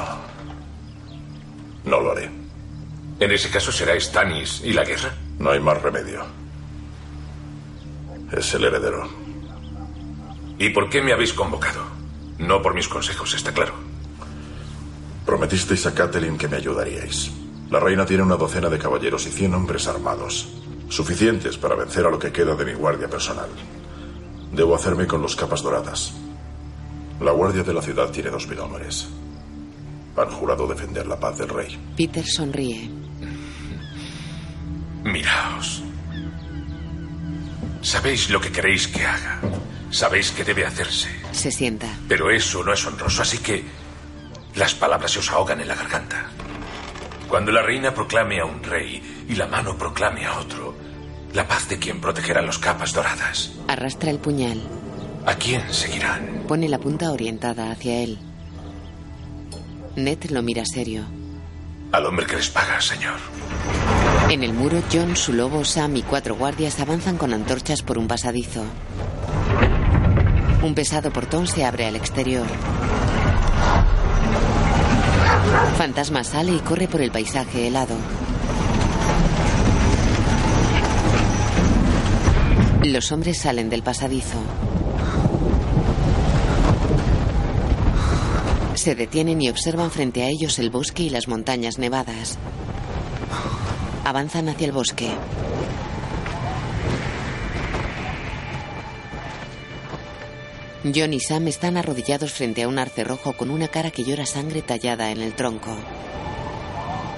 No lo haré. En ese caso será Stannis y la guerra. No hay más remedio. Es el heredero. ¿Y por qué me habéis convocado? No por mis consejos, está claro. Prometisteis a Catelyn que me ayudaríais. La reina tiene una docena de caballeros y cien hombres armados. Suficientes para vencer a lo que queda de mi guardia personal. Debo hacerme con los capas doradas. La guardia de la ciudad tiene dos mil hombres. Han jurado defender la paz del rey. Peter sonríe. Miraos. Sabéis lo que queréis que haga. Sabéis que debe hacerse. Se sienta. Pero eso no es honroso, así que las palabras se os ahogan en la garganta. Cuando la reina proclame a un rey y la mano proclame a otro, la paz de quien protegerá los capas doradas. Arrastra el puñal. ¿A quién seguirán? Pone la punta orientada hacia él. Ned lo mira serio. Al hombre que les paga, señor. En el muro, John, su lobo, Sam y cuatro guardias avanzan con antorchas por un pasadizo. Un pesado portón se abre al exterior. Fantasma sale y corre por el paisaje helado. Los hombres salen del pasadizo. Se detienen y observan frente a ellos el bosque y las montañas nevadas. Avanzan hacia el bosque. John y Sam están arrodillados frente a un arce rojo con una cara que llora sangre tallada en el tronco.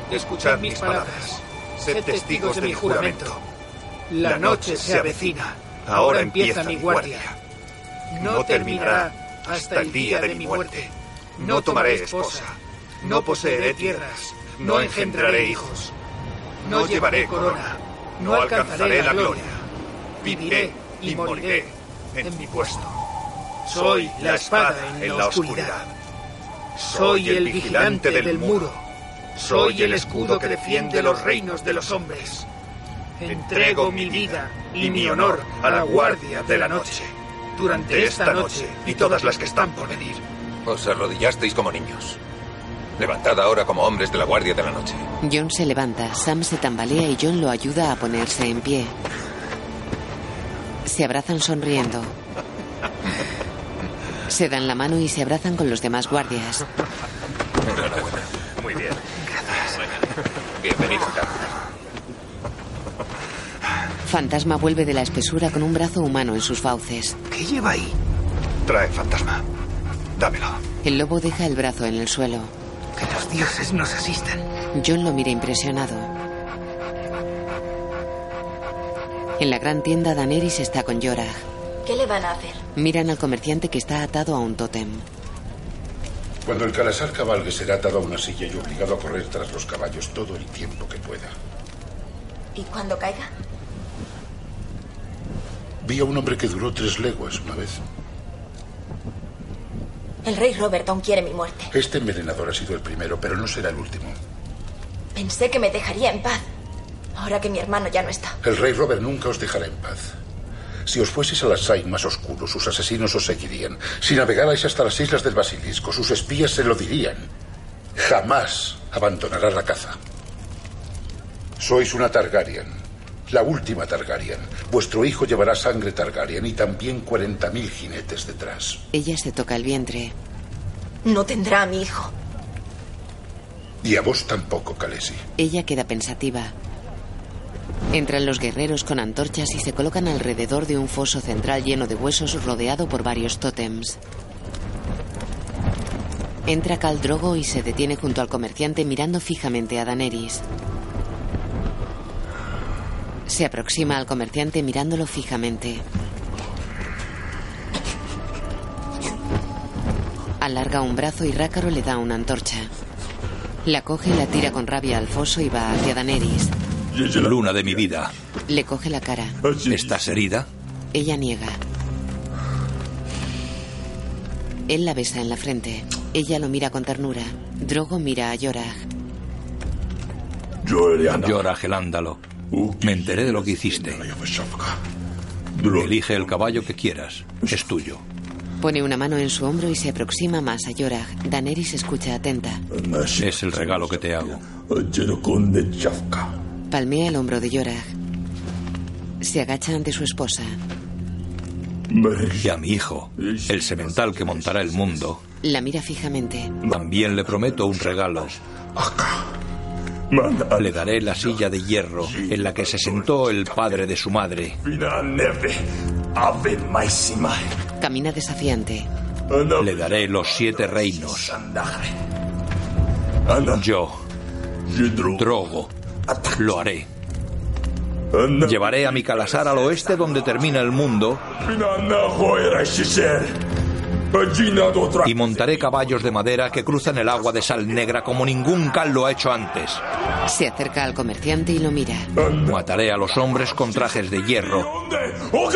Escuchad mis palabras. Sed testigos de mi juramento. La noche se avecina. Ahora empieza mi guardia. No terminará hasta el día de mi muerte. No tomaré esposa. No poseeré tierras. No engendraré hijos. No llevaré corona. No alcanzaré la gloria. Viviré y moriré en mi puesto. Soy la espada en la oscuridad. Soy el vigilante del muro. Soy el escudo que defiende los reinos de los hombres. Entrego mi vida y mi honor a la guardia de la noche. Durante esta noche y todas las que están por venir. Os arrodillasteis como niños. Levantad ahora como hombres de la guardia de la noche. John se levanta, Sam se tambalea y John lo ayuda a ponerse en pie. Se abrazan sonriendo. Se dan la mano y se abrazan con los demás guardias. Enhorabuena. Muy bien. Bienvenido. Fantasma vuelve de la espesura con un brazo humano en sus fauces. ¿Qué lleva ahí? Trae, fantasma. Dámelo. El lobo deja el brazo en el suelo. Que los dioses nos asistan. John lo mira impresionado. En la gran tienda, Daenerys está con Jorah. ¿Qué le van a hacer? Miran al comerciante que está atado a un tótem. Cuando el calasar cabalgue será atado a una silla y obligado a correr tras los caballos todo el tiempo que pueda. ¿Y cuando caiga? Vi a un hombre que duró tres leguas una vez. El rey Robert aún quiere mi muerte. Este envenenador ha sido el primero, pero no será el último. Pensé que me dejaría en paz. Ahora que mi hermano ya no está. El rey Robert nunca os dejará en paz. Si os fueseis a las Sain más oscuros, sus asesinos os seguirían. Si navegarais hasta las islas del Basilisco, sus espías se lo dirían. Jamás abandonará la caza. Sois una Targaryen, la última Targaryen. Vuestro hijo llevará sangre Targaryen y también 40.000 jinetes detrás. Ella se toca el vientre. No tendrá a mi hijo. Y a vos tampoco, Khaleesi. Ella queda pensativa. Entran los guerreros con antorchas y se colocan alrededor de un foso central lleno de huesos rodeado por varios tótems. Entra Khal Drogo y se detiene junto al comerciante mirando fijamente a Daenerys. Se aproxima al comerciante mirándolo fijamente. Alarga un brazo y Rácaro le da una antorcha. La coge y la tira con rabia al foso y va hacia Daenerys. Luna de mi vida. Le coge la cara. ¿Estás herida? Ella niega. Él la besa en la frente. Ella lo mira con ternura. Drogo mira a Jorah. Jorah el ándalo. Me enteré de lo que hiciste. Elige el caballo que quieras. Es tuyo. Pone una mano en su hombro y se aproxima más a Jorah. Daenerys escucha atenta. Es el regalo que te hago. Palmea el hombro de Jorah. Se agacha ante su esposa. Y a mi hijo, el semental que montará el mundo, La mira fijamente. también le prometo un regalo. Le daré la silla de hierro en la que se sentó el padre de su madre. Camina desafiante. Le daré los siete reinos. Yo, Drogo, lo haré. Llevaré a mi calasar al oeste donde termina el mundo y montaré caballos de madera que cruzan el agua de sal negra como ningún cal lo ha hecho antes. Se acerca al comerciante y lo mira. Mataré a los hombres con trajes de hierro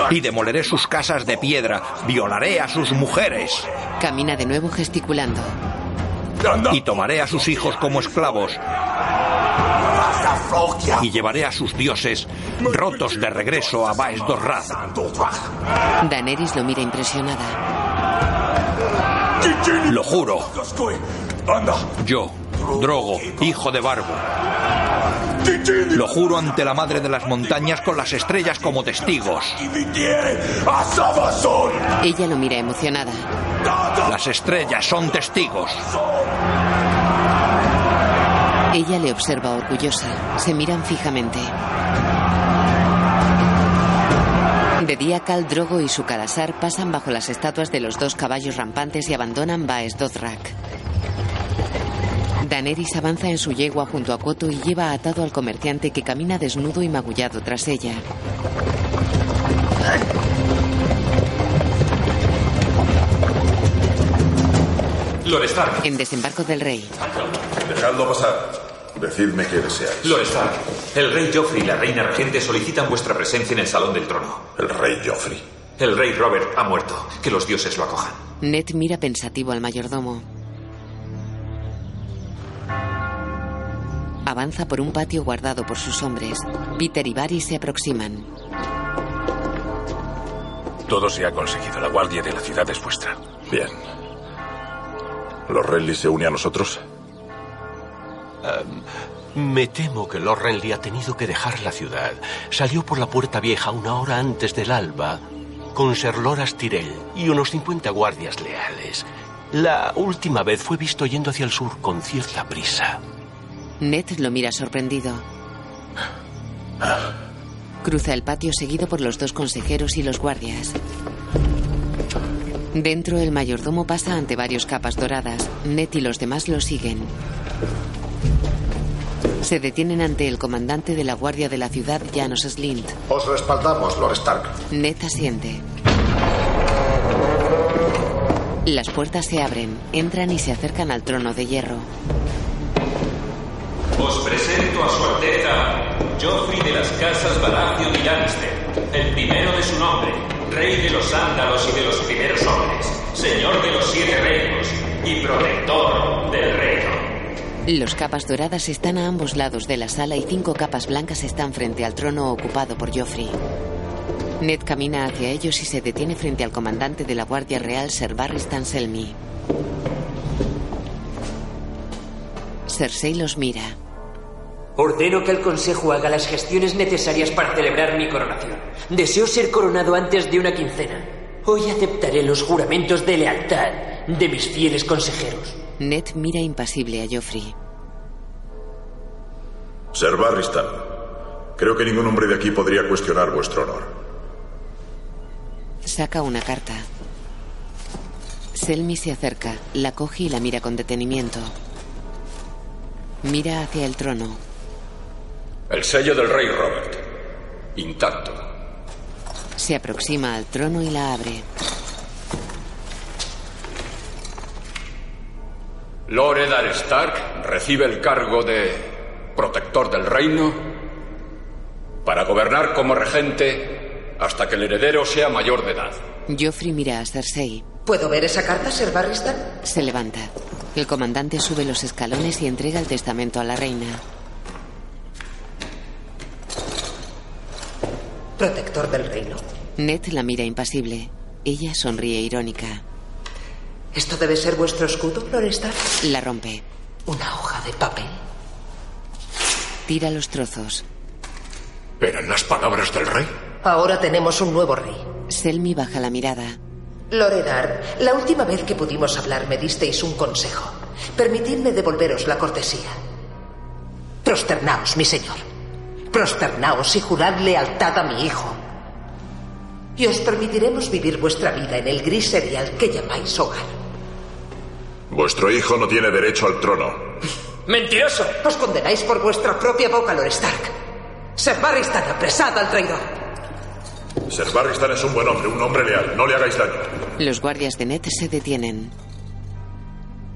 y demoleré sus casas de piedra. Violaré a sus mujeres Camina de nuevo gesticulando. y tomaré a sus hijos como esclavos y llevaré a sus dioses rotos de regreso a Baes Dorrad. Daenerys lo mira impresionada. Lo juro. Yo, Drogo, hijo de Barbo. Lo juro ante la madre de las montañas con las estrellas como testigos. Ella lo mira emocionada. Las estrellas son testigos. Ella le observa orgullosa. Se miran fijamente. De día, Khal Drogo y su calasar pasan bajo las estatuas de los dos caballos rampantes y abandonan Baes Dothrak. Daenerys avanza en su yegua junto a Koto y lleva atado al comerciante que camina desnudo y magullado tras ella. Lord Stark. En desembarco del rey. Dejadlo pasar. Decidme qué deseáis. Lord Stark, el rey Joffrey y la reina regente solicitan vuestra presencia en el salón del trono. ¿El rey Joffrey? El rey Robert ha muerto. Que los dioses lo acojan. Ned mira pensativo al mayordomo. Avanza por un patio guardado por sus hombres. Peter y Barry se aproximan. Todo se ha conseguido. La guardia de la ciudad es vuestra. Bien. ¿Los Renly se une a nosotros? Um, me temo que Lord Renly ha tenido que dejar la ciudad. Salió por la puerta vieja una hora antes del alba con Ser Loras Tyrell y unos 50 guardias leales. La última vez fue visto yendo hacia el sur con cierta prisa. Ned lo mira sorprendido. Cruza el patio seguido por los dos consejeros y los guardias. Dentro el mayordomo pasa ante varios capas doradas. Ned y los demás lo siguen. Se detienen ante el comandante de la guardia de la ciudad, Janos Slint. Os respaldamos, Lord Stark. Ned asiente. Las puertas se abren, entran y se acercan al trono de hierro. Os presento a su Alteza Joffrey de las casas Baratheon y Lannister, el primero de su nombre, rey de los ándalos y de los primeros hombres, señor de los siete reinos y protector del reino. Los capas doradas están a ambos lados de la sala y cinco capas blancas están frente al trono ocupado por Joffrey. Ned camina hacia ellos y se detiene frente al comandante de la Guardia Real, Ser Barristan Selmy. Cersei los mira. Ordeno que el Consejo haga las gestiones necesarias para celebrar mi coronación. Deseo ser coronado antes de una quincena. Hoy aceptaré los juramentos de lealtad de mis fieles consejeros. Ned mira impasible a Joffrey. Ser Barristan, creo que ningún hombre de aquí podría cuestionar vuestro honor. Saca una carta. Selmy se acerca, la coge y la mira con detenimiento. Mira hacia el trono. El sello del rey Robert. Intacto. Se aproxima al trono y la abre. Lord Eddard Stark recibe el cargo de protector del reino para gobernar como regente hasta que el heredero sea mayor de edad. Joffrey mira a Cersei. ¿Puedo ver esa carta, Ser Barristan? Se levanta. El comandante sube los escalones y entrega el testamento a la reina. Protector del reino. Ned la mira impasible. Ella sonríe irónica. ¿Esto debe ser vuestro escudo, Lord Stark? La rompe. ¿Una hoja de papel? Tira los trozos. ¿Eran las palabras del rey? Ahora tenemos un nuevo rey. Selmy baja la mirada. Loredar, la última vez que pudimos hablar me disteis un consejo. Permitidme devolveros la cortesía. Prosternaos, mi señor. Prosternaos y jurad lealtad a mi hijo. Y os permitiremos vivir vuestra vida en el gris serial que llamáis hogar. Vuestro hijo no tiene derecho al trono. ¡Mentiroso! Os condenáis por vuestra propia boca, Lord Stark. Ser Barristan, apresad al traidor. Ser Barristan es un buen hombre, un hombre leal. No le hagáis daño. Los guardias de Ned se detienen.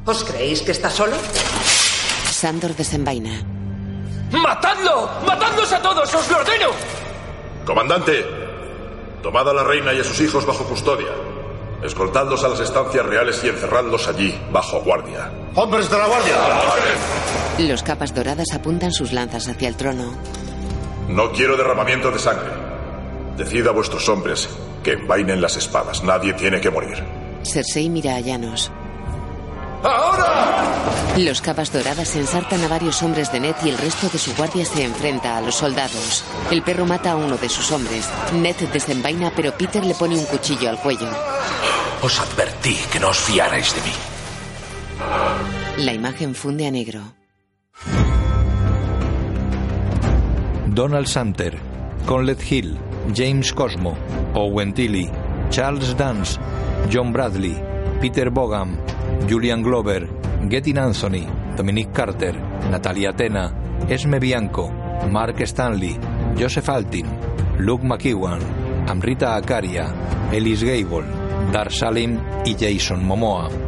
¿Os creéis que está solo? Sandor desenvaina. ¡Matadlo! ¡Matadlos a todos! ¡Os lo ordeno! Comandante, tomad a la reina y a sus hijos bajo custodia. Escoltadlos a las estancias reales y encerradlos allí, bajo guardia. ¡Hombres de la guardia! Los capas doradas apuntan sus lanzas hacia el trono. No quiero derramamiento de sangre. Decid a vuestros hombres que envainen las espadas. Nadie tiene que morir. Cersei mira a Llanos. ¡Ahora! Los capas doradas ensartan a varios hombres de Ned y el resto de su guardia se enfrenta a los soldados. El perro mata a uno de sus hombres. Ned desenvaina, pero Peter le pone un cuchillo al cuello. Os advertí que no os fiarais de mí. La imagen funde a negro. Donald Sumter, Conleth Hill, James Cosmo, Owen Tilly, Charles Dance, John Bradley, Peter Bogham, Julian Glover, Gettin Anthony, Dominic Carter, Natalia Tena, Esme Bianco, Mark Stanley, Joseph Altin, Luke McEwan, Amrita Akaria, Ellis Gable, Dar Salim y Jason Momoa.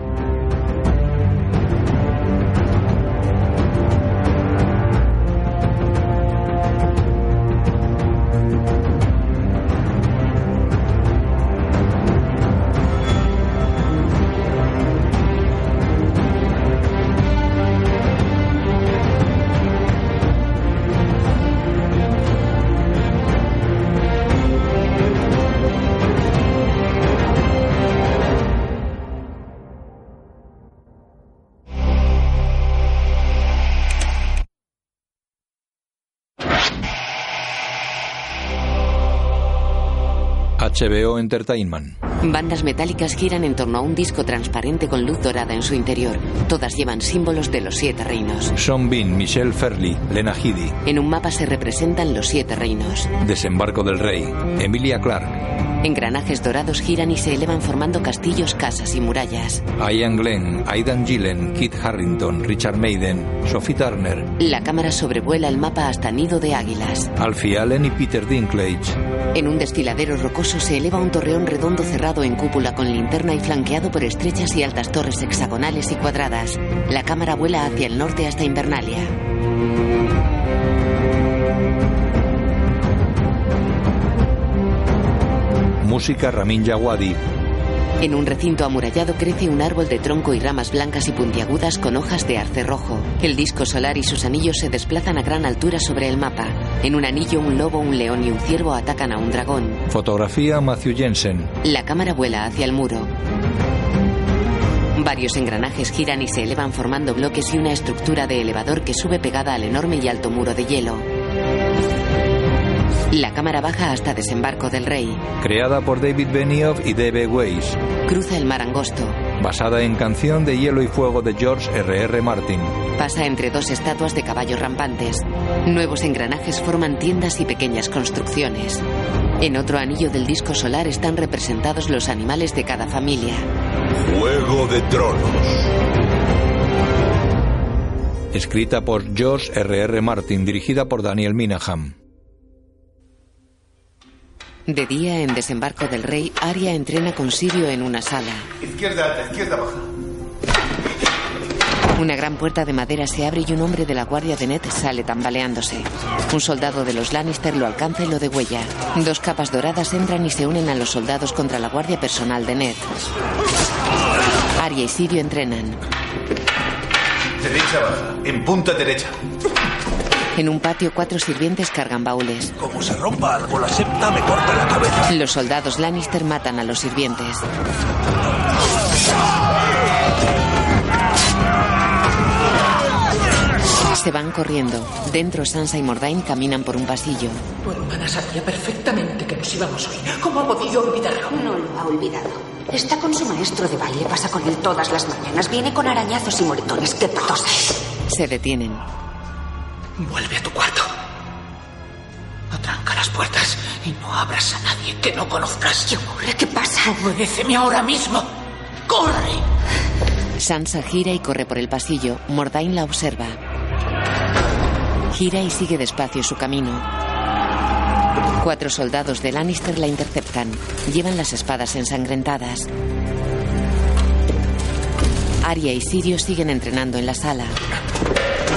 HBO Entertainment. Bandas metálicas giran en torno a un disco transparente con luz dorada en su interior. Todas llevan símbolos de los siete reinos. Sean Bean, Michelle Ferley, Lena Headey. En un mapa se representan los siete reinos. Desembarco del Rey. Emilia Clark. Engranajes dorados giran y se elevan formando castillos, casas y murallas. Ian Glenn, Aidan Gillen, Kit Harrington, Richard Maiden, Sophie Turner. La cámara sobrevuela el mapa hasta Nido de Águilas. Alfie Allen y Peter Dinklage. En un desfiladero rocoso se eleva un torreón redondo cerrado en cúpula con linterna y flanqueado por estrechas y altas torres hexagonales y cuadradas. La cámara vuela hacia el norte hasta Invernalia. Música Ramin Djawadi. En un recinto amurallado crece un árbol de tronco y ramas blancas y puntiagudas con hojas de arce rojo. El disco solar y sus anillos se desplazan a gran altura sobre el mapa. En un anillo un lobo, un león y un ciervo atacan a un dragón. Fotografía Matthew Jensen. La cámara vuela hacia el muro. Varios engranajes giran y se elevan formando bloques y una estructura de elevador que sube pegada al enorme y alto muro de hielo. La cámara baja hasta desembarco del rey. Creada por David Benioff y D.B. Weiss. Cruza el mar angosto. Basada en Canción de Hielo y Fuego de George R.R. R. Martin. Pasa entre dos estatuas de caballos rampantes. Nuevos engranajes forman tiendas y pequeñas construcciones. En otro anillo del disco solar están representados los animales de cada familia. Juego de Tronos. Escrita por George R.R. R. Martin, dirigida por Daniel Minahan. De día, en desembarco del rey, Arya entrena con Sirio en una sala. Izquierda alta, izquierda baja. Una gran puerta de madera se abre y un hombre de la guardia de Ned sale tambaleándose. Un soldado de los Lannister lo alcanza y lo degüella. Dos capas doradas entran y se unen a los soldados contra la guardia personal de Ned. Arya y Sirio entrenan. Derecha baja, en punta derecha. En un patio, cuatro sirvientes cargan baúles. Como se rompa algo, la septa me corta la cabeza. Los soldados Lannister matan a los sirvientes. Se van corriendo. Dentro, Sansa y Mordain caminan por un pasillo. Tu hermana sabía perfectamente que nos íbamos hoy. ¿Cómo ha podido olvidarlo? No lo ha olvidado. Está con su maestro de baile, pasa con él todas las mañanas. Viene con arañazos y moretones. ¡Qué patosa es! Se detienen. Vuelve a tu cuarto. Atranca las puertas y no abras a nadie que no conozcas. ¿Qué ocurre? ¿Qué pasa? Obedéceme ahora mismo. ¡Corre! Sansa gira y corre por el pasillo. Mordain la observa. Gira y sigue despacio su camino. Cuatro soldados de Lannister la interceptan. Llevan las espadas ensangrentadas. Arya y Sirio siguen entrenando en la sala.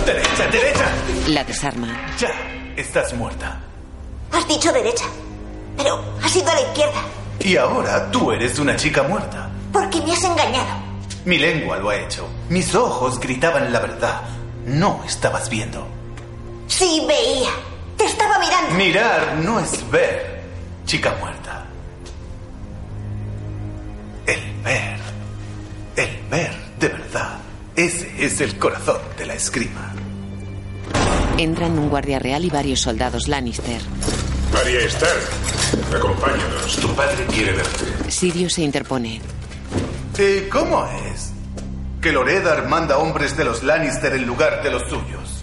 Derecha, derecha. La desarma. Ya, estás muerta. Has dicho derecha, pero has ido a la izquierda. Y ahora tú eres una chica muerta. Porque me has engañado. Mi lengua lo ha hecho. Mis ojos gritaban la verdad. No estabas viendo. Sí, veía. Te estaba mirando. Mirar no es ver, chica muerta. Ese es el corazón de la esgrima. Entran un guardia real y varios soldados Lannister. María Stark, acompáñanos. Tu padre quiere verte. Sirio se interpone. ¿Y cómo es? Que Loredar manda hombres de los Lannister en lugar de los suyos.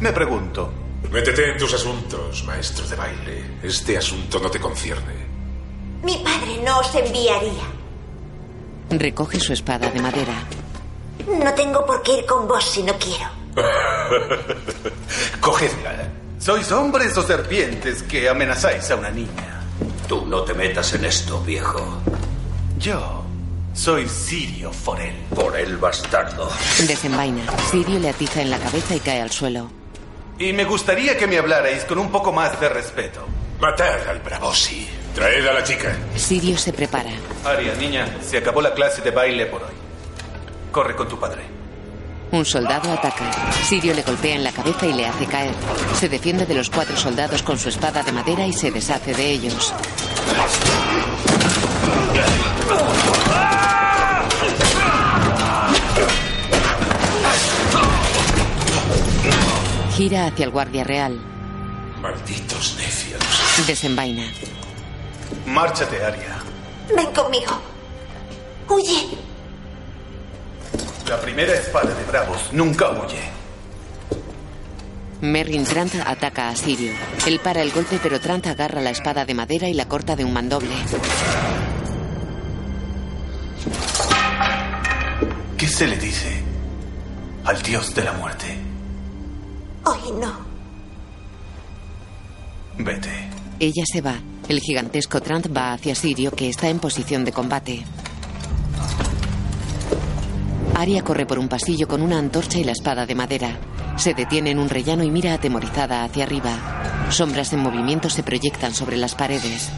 Me pregunto. Métete en tus asuntos, maestro de baile. Este asunto no te concierne. Mi padre no os enviaría. Recoge su espada de madera. No tengo por qué ir con vos si no quiero. Cogedla. ¿Sois hombres o serpientes que amenazáis a una niña? Tú no te metas en esto, viejo. Yo soy Sirio Forel. Forel bastardo. Desenvaina. Sirio le atiza en la cabeza y cae al suelo. Y me gustaría que me hablarais con un poco más de respeto. Matad al Bravosi. Traed a la chica. Sirio se prepara. Aria, niña, se acabó la clase de baile por hoy. Corre con tu padre. Un soldado ataca. Sirio le golpea en la cabeza y le hace caer. Se defiende de los cuatro soldados con su espada de madera y se deshace de ellos. Gira hacia el guardia real. Malditos necios. Desenvaina. Márchate, Aria. Ven conmigo. Huye. La primera espada de bravos nunca huye. Merrin Trant ataca a Sirio. Él para el golpe, pero Trant agarra la espada de madera y la corta de un mandoble. ¿Qué se le dice al dios de la muerte? Hoy no. Vete. Ella se va. El gigantesco Trant va hacia Sirio, que está en posición de combate. Aria corre por un pasillo con una antorcha y la espada de madera. Se detiene en un rellano y mira atemorizada hacia arriba. Sombras en movimiento se proyectan sobre las paredes.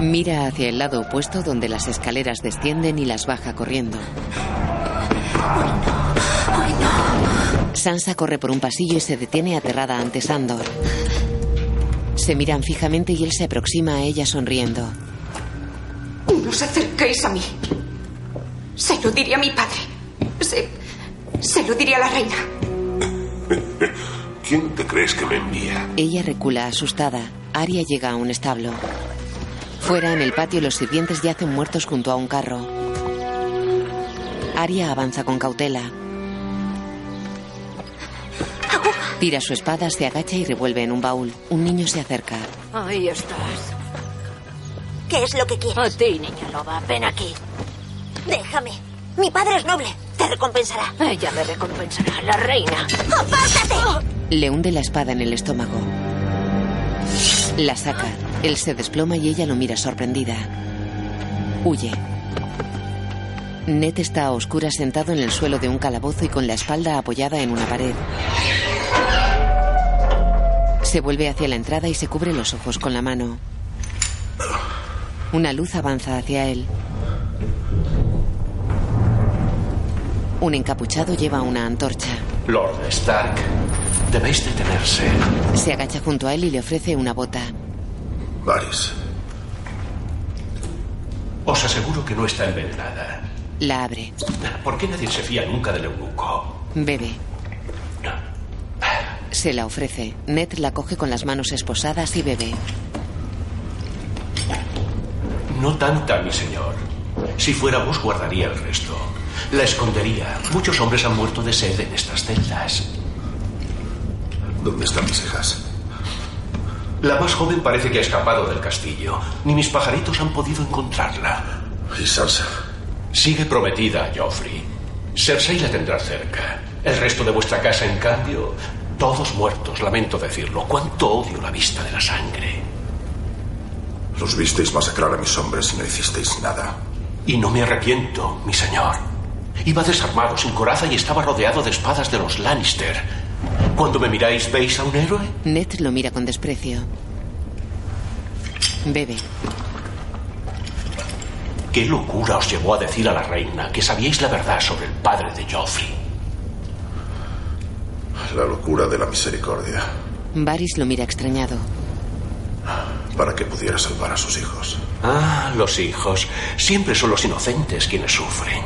Mira hacia el lado opuesto donde las escaleras descienden y las baja corriendo. Sansa corre por un pasillo y se detiene aterrada ante Sandor. Se miran fijamente y él se aproxima a ella sonriendo. No os acerquéis a mí. Se lo diré a mi padre. Se, se lo diré a la reina. ¿Quién te crees que me envía? Ella recula asustada. Aria llega a un establo. Fuera, en el patio, los sirvientes yacen muertos junto a un carro. Aria avanza con cautela. Tira su espada, se agacha y revuelve en un baúl. Un niño se acerca. Ahí estás. ¿Qué es lo que quieres? A ti, niña loba, ven aquí. Déjame. Mi padre es noble. Te recompensará. Ella me recompensará, la reina. ¡Apártate! Le hunde la espada en el estómago. La saca. Él se desploma y ella lo mira sorprendida. Huye. Ned está a oscuras sentado en el suelo de un calabozo y con la espalda apoyada en una pared. Se vuelve hacia la entrada y se cubre los ojos con la mano. Una luz avanza hacia él. Un encapuchado lleva una antorcha. Lord Stark, debéis detenerse. Se agacha junto a él y le ofrece una bota. Varys. Os aseguro que no está envenenada. La abre. ¿Por qué nadie se fía nunca del eunuco? Bebe. Se la ofrece. Ned la coge con las manos esposadas y bebe. No tanta, mi señor. Si fuera vos, guardaría el resto. La escondería. Muchos hombres han muerto de sed en estas celdas. ¿Dónde están mis hijas? La más joven parece que ha escapado del castillo. Ni mis pajaritos han podido encontrarla. ¿Y Sansa? Sigue prometida Joffrey. Cersei la tendrá cerca. El resto de vuestra casa, en cambio, todos muertos, lamento decirlo. Cuánto odio la vista de la sangre. Los visteis masacrar a mis hombres y no hicisteis nada. Y no me arrepiento, mi señor. Iba desarmado, sin coraza y estaba rodeado de espadas de los Lannister. Cuando me miráis, ¿veis a un héroe? Ned lo mira con desprecio. Bebe. ¿Qué locura os llevó a decir a la reina que sabíais la verdad sobre el padre de Joffrey? La locura de la misericordia. Varys lo mira extrañado. Para que pudiera salvar a sus hijos. Ah, los hijos. Siempre son los inocentes quienes sufren.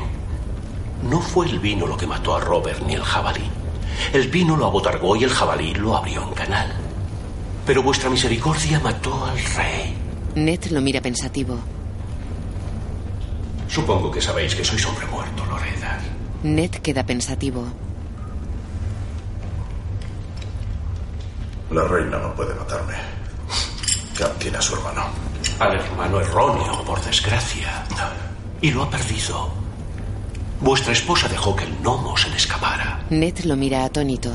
No fue el vino lo que mató a Robert ni el jabalí. El vino lo abotargó y el jabalí lo abrió en canal. Pero vuestra misericordia mató al rey. Ned lo mira pensativo. Supongo que sabéis que sois hombre muerto, Loreda. Ned queda pensativo. La reina no puede matarme. Tiene a su hermano. Al hermano erróneo, por desgracia. Y lo ha perdido. Vuestra esposa dejó que el gnomo se le escapara. Ned lo mira atónito.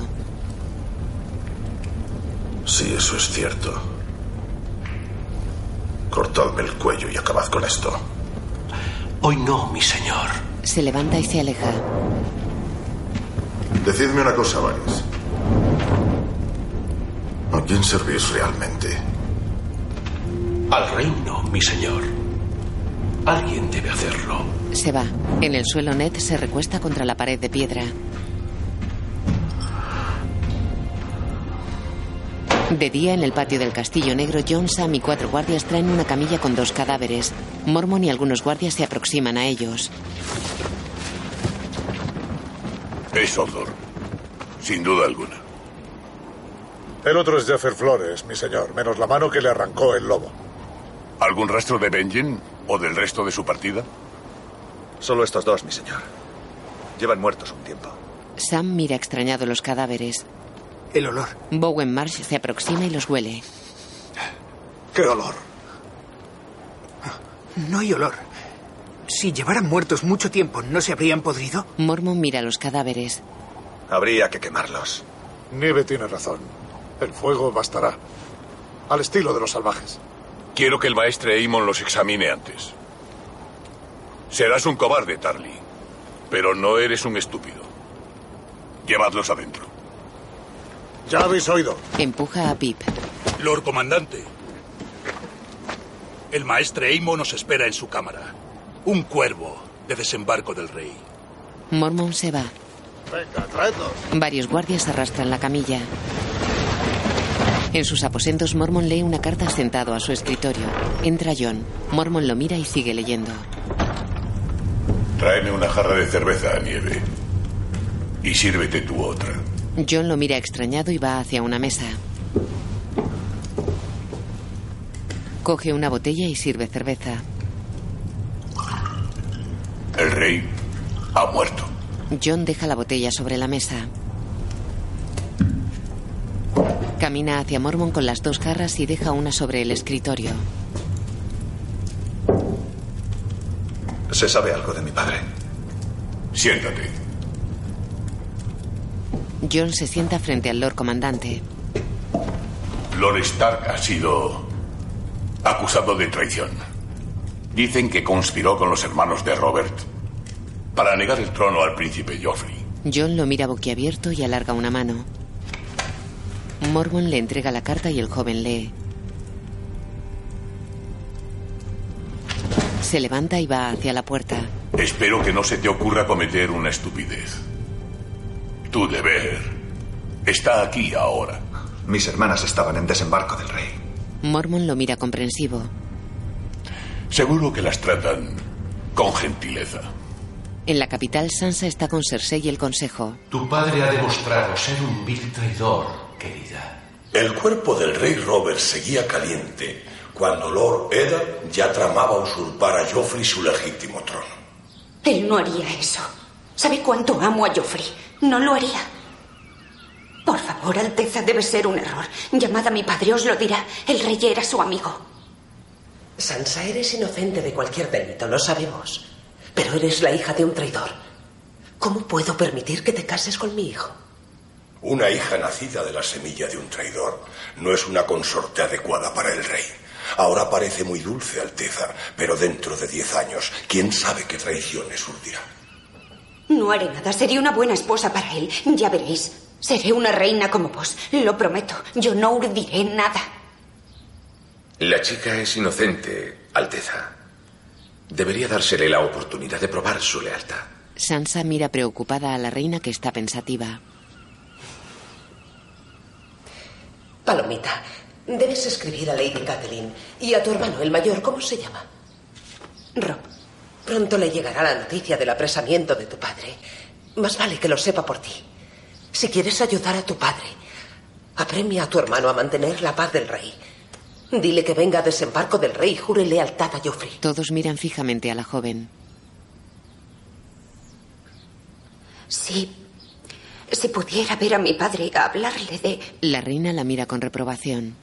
Si eso es cierto, Cortadme el cuello y acabad con esto. Hoy no, mi señor. Se levanta y se aleja. Decidme una cosa, Varys. ¿A quién servís realmente? Al reino, mi señor. Alguien debe hacerlo. Se va. En el suelo Ned se recuesta contra la pared de piedra. De día, en el patio del castillo negro, John, Sam y cuatro guardias traen una camilla con dos cadáveres. Mormon y algunos guardias se aproximan a ellos. Es Odor. Sin duda alguna. El otro es Jaffer Flores, mi señor, menos la mano que le arrancó el lobo. ¿Algún rastro de Benjen o del resto de su partida? Solo estos dos, mi señor. Llevan muertos un tiempo. Sam mira extrañado los cadáveres. El olor. Bowen Marsh se aproxima y los huele. ¿Qué olor? No hay olor. Si llevaran muertos mucho tiempo, ¿no se habrían podrido? Mormon mira los cadáveres. Habría que quemarlos. Nieve tiene razón. El fuego bastará. Al estilo de los salvajes. Quiero que el maestre Amon los examine antes. Serás un cobarde, Tarly. Pero no eres un estúpido. Llevadlos adentro. Ya habéis oído. Empuja a Pip. Lord Comandante. El maestre Amon nos espera en su cámara. Un cuervo de desembarco del rey. Mormon se va. Venga, traedlos. Varios guardias arrastran la camilla. En sus aposentos, Mormon lee una carta sentado a su escritorio. Entra John. Mormon lo mira y sigue leyendo. Tráeme una jarra de cerveza, Nieve. Y sírvete tú otra. John lo mira extrañado y va hacia una mesa. Coge una botella y sirve cerveza. El rey ha muerto. John deja la botella sobre la mesa. Camina hacia Mormon con las dos jarras y deja una sobre el escritorio. ¿Se sabe algo de mi padre? Siéntate. John se sienta frente al Lord Comandante. Lord Stark ha sido acusado de traición. Dicen que conspiró con los hermanos de Robert para negar el trono al príncipe Joffrey. John lo mira boquiabierto y alarga una mano. Mormon le entrega la carta y el joven lee. Se levanta y va hacia la puerta. Espero que no se te ocurra cometer una estupidez. Tu deber está aquí ahora. Mis hermanas estaban en desembarco del rey. Mormon lo mira comprensivo. Seguro que las tratan con gentileza. En la capital, Sansa está con Cersei y el consejo. Tu padre ha demostrado ser un vil traidor, querida. El cuerpo del rey Robert seguía caliente cuando Lord Eddard ya tramaba usurpar a Joffrey su legítimo trono. Él no haría eso. ¿Sabe cuánto amo a Joffrey? No lo haría. Por favor, Alteza, debe ser un error. Llamad a mi padre, os lo dirá. El rey era su amigo. Sansa, eres inocente de cualquier delito, lo sabemos. Pero eres la hija de un traidor. ¿Cómo puedo permitir que te cases con mi hijo? Una hija nacida de la semilla de un traidor no es una consorte adecuada para el rey. Ahora parece muy dulce, Alteza, pero dentro de diez años, ¿quién sabe qué traiciones urdirá? No haré nada. Seré una buena esposa para él. Ya veréis. Seré una reina como vos. Lo prometo. Yo no urdiré nada. La chica es inocente, Alteza. Debería dársele la oportunidad de probar su lealtad. Sansa mira preocupada a la reina que está pensativa. Palomita, debes escribir a Lady Catelyn y a tu hermano, el mayor, ¿cómo se llama? Rob. Pronto le llegará la noticia del apresamiento de tu padre. Más vale que lo sepa por ti. Si quieres ayudar a tu padre, apremia a tu hermano a mantener la paz del rey. Dile que venga a desembarco del rey y jure lealtad a Joffrey. Todos miran fijamente a la joven. Sí. Si pudiera ver a mi padre, hablarle de... La reina la mira con reprobación.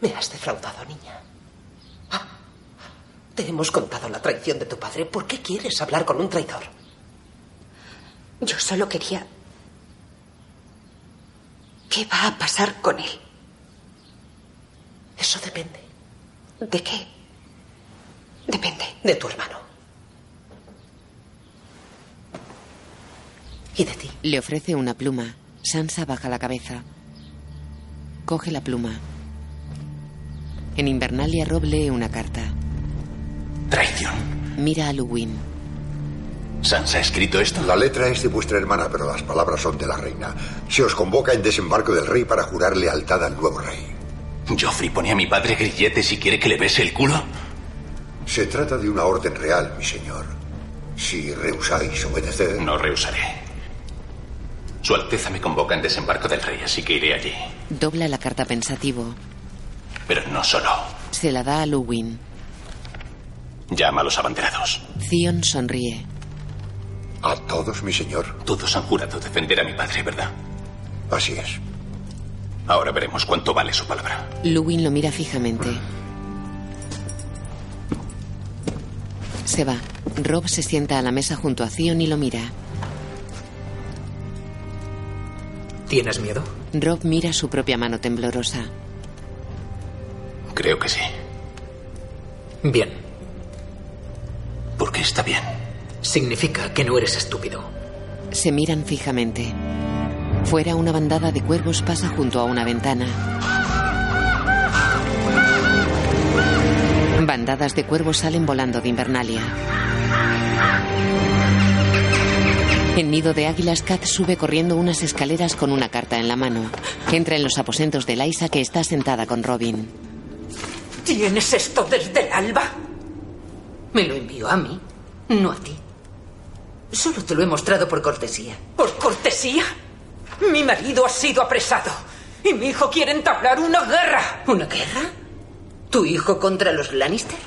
Me has defraudado, niña. Ah, te hemos contado la traición de tu padre. ¿Por qué quieres hablar con un traidor? Yo solo quería... ¿Qué va a pasar con él? Eso depende. ¿De qué? Depende. De tu hermano. ¿Y de ti? Le ofrece una pluma. Sansa baja la cabeza. Coge la pluma. En Invernalia, Rob lee una carta. Traición. Mira a Luwin. ¿Sansa ha escrito esto? La letra es de vuestra hermana, pero las palabras son de la reina. Se os convoca en desembarco del rey para jurar lealtad al nuevo rey. ¿Joffrey pone a mi padre grilletes y quiere que le bese el culo? Se trata de una orden real, mi señor. Si rehusáis obedecer... No rehusaré. Su Alteza me convoca en desembarco del rey, así que iré allí. Dobla la carta pensativo. Pero no solo. Se la da a Luwin. Llama a los abanderados. Theon sonríe. ¿A todos, mi señor? Todos han jurado defender a mi padre, ¿verdad? Así es. Ahora veremos cuánto vale su palabra. Luwin lo mira fijamente. Se va. Rob se sienta a la mesa junto a Theon y lo mira. ¿Tienes miedo? Rob mira su propia mano temblorosa. Creo que sí. Bien. ¿Por qué está bien? Significa que no eres estúpido. Se miran fijamente. Fuera una bandada de cuervos pasa junto a una ventana. Bandadas de cuervos salen volando de Invernalia. En nido de águilas, Kat sube corriendo unas escaleras con una carta en la mano. Entra en los aposentos de Liza, que está sentada con Robin. ¿Tienes esto desde el alba? Me lo envió a mí, no a ti. Solo te lo he mostrado por cortesía. ¿Por cortesía? Mi marido ha sido apresado y mi hijo quiere entablar una guerra. ¿Una guerra? ¿Tu hijo contra los Lannister?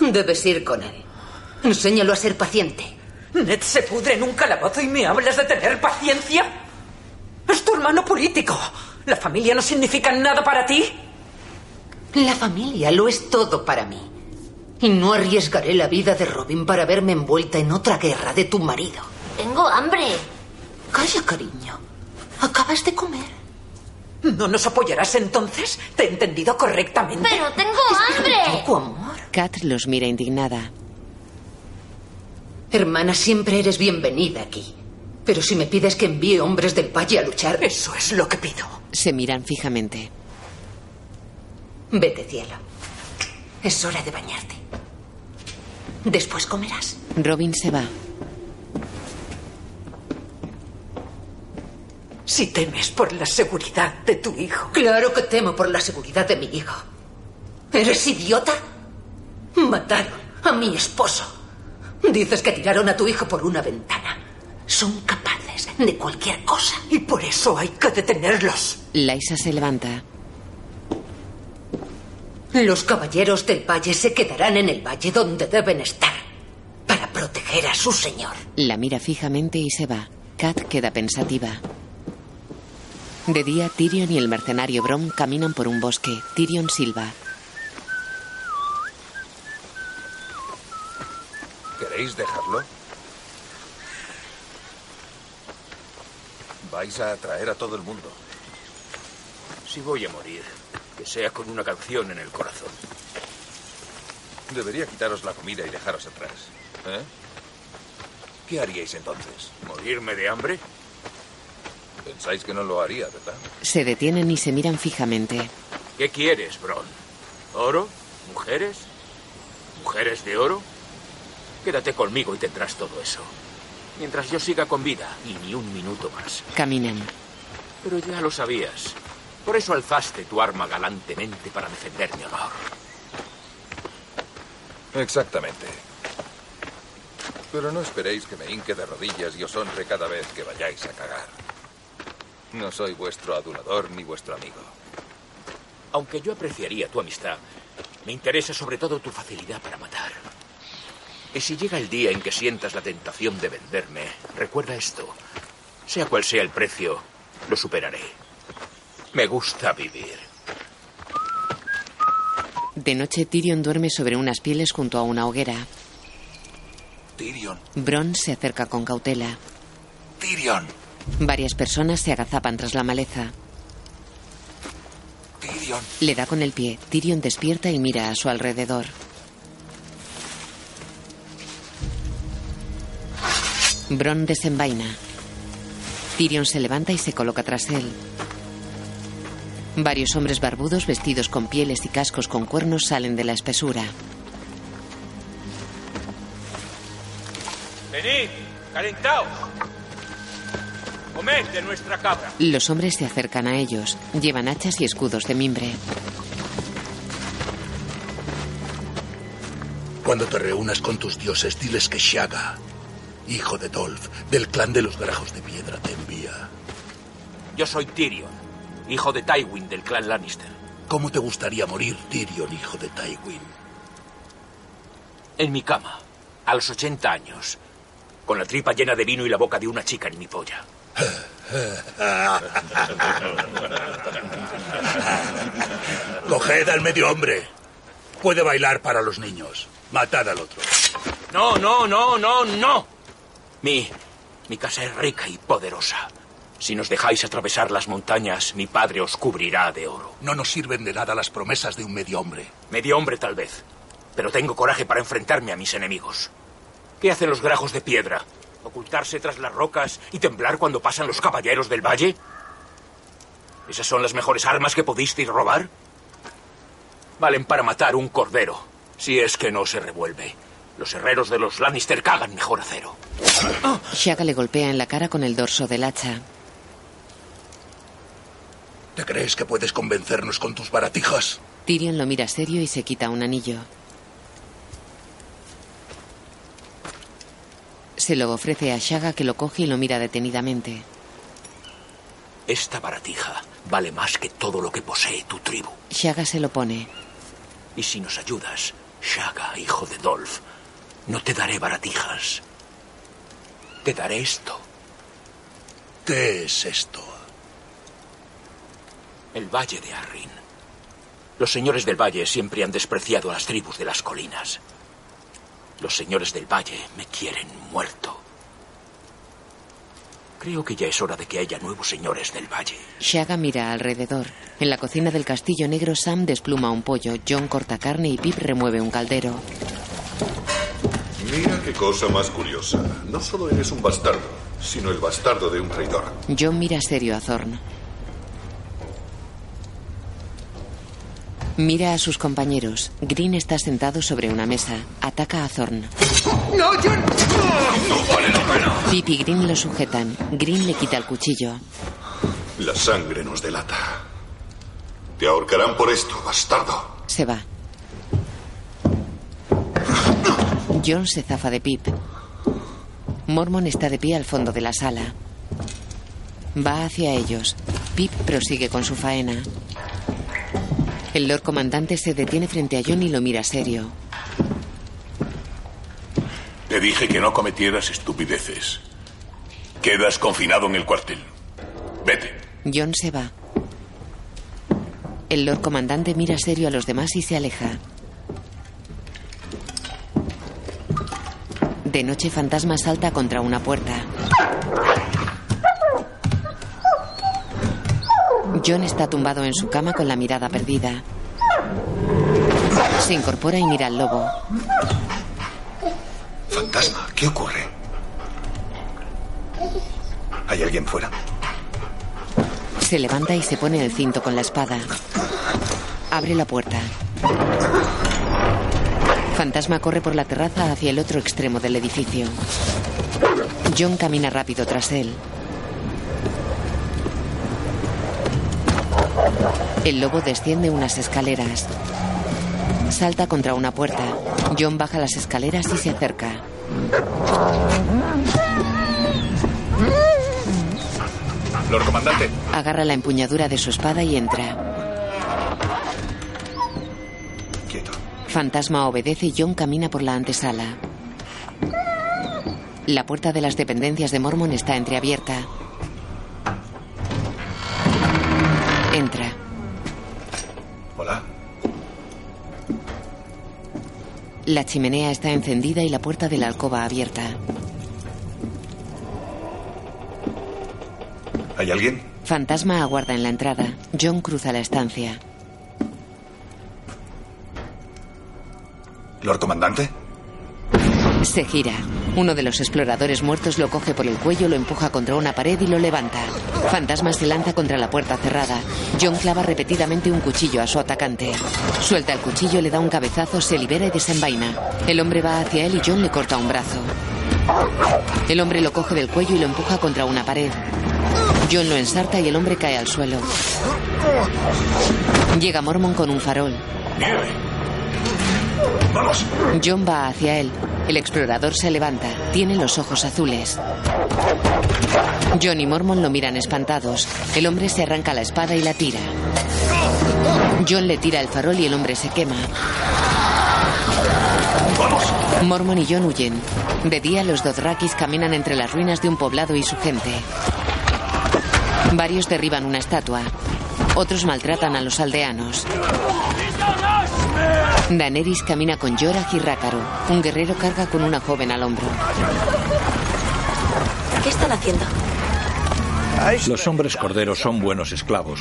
Debes ir con él. Enséñalo a ser paciente. Ned se pudre en un calabozo y me hablas de tener paciencia. Es tu hermano político. ¿La familia no significa nada para ti? La familia lo es todo para mí. Y no arriesgaré la vida de Robin para verme envuelta en otra guerra de tu marido. Tengo hambre. Calla, cariño. Acabas de comer. ¿No nos apoyarás entonces? ¿Te he entendido correctamente? Pero tengo hambre. Un poco amor. Kat los mira indignada. Hermana, siempre eres bienvenida aquí. Pero si me pides que envíe hombres del valle a luchar... Eso es lo que pido. Se miran fijamente. Vete, cielo. Es hora de bañarte. Después comerás. Robin se va. Si temes por la seguridad de tu hijo. Claro que temo por la seguridad de mi hijo. ¿Eres idiota? Mataron a mi esposo. Dices que tiraron a tu hijo por una ventana. Son capaces de cualquier cosa. Y por eso hay que detenerlos. Laisa se levanta. Los caballeros del valle se quedarán en el valle donde deben estar. Para proteger a su señor. La mira fijamente y se va. Kat queda pensativa. De día, Tyrion y el mercenario Brom caminan por un bosque. Tyrion silba. ¿Queréis dejarlo? Vais a atraer a todo el mundo. Si voy a morir, que sea con una canción en el corazón. Debería quitaros la comida y dejaros atrás. ¿Eh? ¿Qué haríais entonces? ¿Morirme de hambre? Pensáis que no lo haría, ¿verdad? Se detienen y se miran fijamente. ¿Qué quieres, Bron? ¿Oro? ¿Mujeres? ¿Mujeres de oro? Quédate conmigo y tendrás todo eso. Mientras yo siga con vida y ni un minuto más. Caminan. Pero ya lo sabías. Por eso alzaste tu arma galantemente para defender mi honor. Exactamente. Pero no esperéis que me hinque de rodillas y os honre cada vez que vayáis a cagar. No soy vuestro adulador ni vuestro amigo. Aunque yo apreciaría tu amistad, me interesa sobre todo tu facilidad para matar. Y si llega el día en que sientas la tentación de venderme, recuerda esto. Sea cual sea el precio, lo superaré. Me gusta vivir. De noche, Tyrion duerme sobre unas pieles junto a una hoguera. Tyrion. Bron se acerca con cautela. Tyrion. Varias personas se agazapan tras la maleza. Tyrion. Tyrion. Le da con el pie. Tyrion despierta y mira a su alrededor. Bron desenvaina. Tyrion se levanta y se coloca tras él. Varios hombres barbudos vestidos con pieles y cascos con cuernos salen de la espesura. Venid, calentaos. Comed de nuestra cabra. Los hombres se acercan a ellos. Llevan hachas y escudos de mimbre. Cuando te reúnas con tus dioses, diles que Shaga, hijo de Dolph, del clan de los Grajos de Piedra, te envía. Yo soy Tyrion, hijo de Tywin del clan Lannister. ¿Cómo te gustaría morir, Tyrion, hijo de Tywin? En mi cama, a los 80 años, con la tripa llena de vino y la boca de una chica en mi polla. Coged al medio hombre. Puede bailar para los niños. Matad al otro. No, no, no, no, no. Mi. Mi casa es rica y poderosa. Si nos dejáis atravesar las montañas, mi padre os cubrirá de oro. No nos sirven de nada las promesas de un medio hombre. Medio hombre, tal vez. Pero tengo coraje para enfrentarme a mis enemigos. ¿Qué hacen los grajos de piedra? ¿Ocultarse tras las rocas y temblar cuando pasan los caballeros del valle? ¿Esas son las mejores armas que pudisteis robar? Valen para matar un cordero, si es que no se revuelve. Los herreros de los Lannister cagan mejor acero. Shaga le golpea en la cara con el dorso del hacha. ¿Te crees que puedes convencernos con tus baratijas? Tyrion lo mira serio y se quita un anillo. Se lo ofrece a Shaga que lo coge y lo mira detenidamente. Esta baratija vale más que todo lo que posee tu tribu. Shaga se lo pone. Y si nos ayudas, Shaga, hijo de Dolph, no te daré baratijas. Te daré esto. ¿Qué es esto? El Valle de Arryn. Los señores del Valle siempre han despreciado a las tribus de las colinas. Los señores del Valle me quieren muerto. Creo que ya es hora de que haya nuevos señores del Valle. Shaga mira alrededor. En la cocina del castillo negro, Sam despluma un pollo, John corta carne y Pip remueve un caldero. Mira qué cosa más curiosa. No solo eres un bastardo, sino el bastardo de un traidor. John mira serio a Thorn. Mira a sus compañeros. Green está sentado sobre una mesa. Ataca a Thorn. ¡No, John! ¡No vale la pena! Pip y Green lo sujetan. Green le quita el cuchillo. La sangre nos delata. Te ahorcarán por esto, bastardo. Se va. John se zafa de Pip. Mormon está de pie al fondo de la sala. Va hacia ellos. Pip prosigue con su faena. El Lord Comandante se detiene frente a John y lo mira serio. Te dije que no cometieras estupideces. Quedas confinado en el cuartel. Vete. John se va. El Lord Comandante mira serio a los demás y se aleja. De noche, Fantasma salta contra una puerta. John está tumbado en su cama con la mirada perdida. Se incorpora y mira al lobo. Fantasma, ¿qué ocurre? ¿Hay alguien fuera? Se levanta y se pone el cinto con la espada. Abre la puerta. Fantasma corre por la terraza hacia el otro extremo del edificio. John camina rápido tras él. El lobo desciende unas escaleras. Salta contra una puerta. John baja las escaleras y se acerca. Lord Comandante. Agarra la empuñadura de su espada y entra. Fantasma obedece y John camina por la antesala. La puerta de las dependencias de Mormon está entreabierta. Entra. Hola. La chimenea está encendida y la puerta de la alcoba abierta. ¿Hay alguien? Fantasma aguarda en la entrada. John cruza la estancia. ¿Lord Comandante? Se gira. Uno de los exploradores muertos lo coge por el cuello, lo empuja contra una pared y lo levanta. Fantasma se lanza contra la puerta cerrada. John clava repetidamente un cuchillo a su atacante. Suelta el cuchillo, le da un cabezazo, se libera y desenvaina. El hombre va hacia él y John le corta un brazo. El hombre lo coge del cuello y lo empuja contra una pared. John lo ensarta y el hombre cae al suelo. Llega Mormon con un farol. ¡Vamos! John va hacia él. El explorador se levanta. Tiene los ojos azules. John y Mormon lo miran espantados. El hombre se arranca la espada y la tira. John le tira el farol y el hombre se quema. Mormon y John huyen. De día, los Dothrakis caminan entre las ruinas de un poblado y su gente. Varios derriban una estatua. Otros maltratan a los aldeanos. Daenerys camina con Jorah y Rácaro. Un guerrero carga con una joven al hombro. ¿Qué están haciendo? Los hombres corderos son buenos esclavos.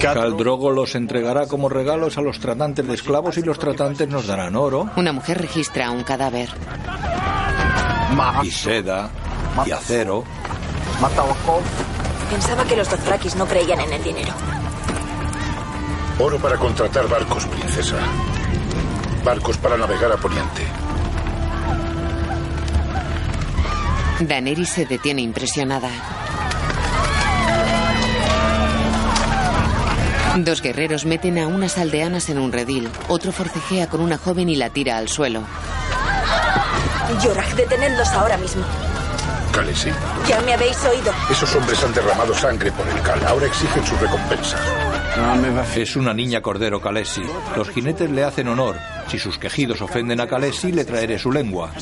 Khal Drogo los entregará como regalos a los tratantes de esclavos y los tratantes nos darán oro. Una mujer registra un cadáver. Y seda. Y acero. Pensaba que los Dothrakis no creían en el dinero. Oro para contratar barcos, princesa. Barcos para navegar a Poniente. Daenerys se detiene impresionada. Dos guerreros meten a unas aldeanas en un redil. Otro forcejea con una joven y la tira al suelo. Yorak, detenedlos ahora mismo. Khaleesi, Ya me habéis oído. esos hombres han derramado sangre por el Cal. Ahora exigen su recompensa. Es una niña cordero Kalesi. Los jinetes le hacen honor. Si sus quejidos ofenden a Kalesi, le traeré su lengua.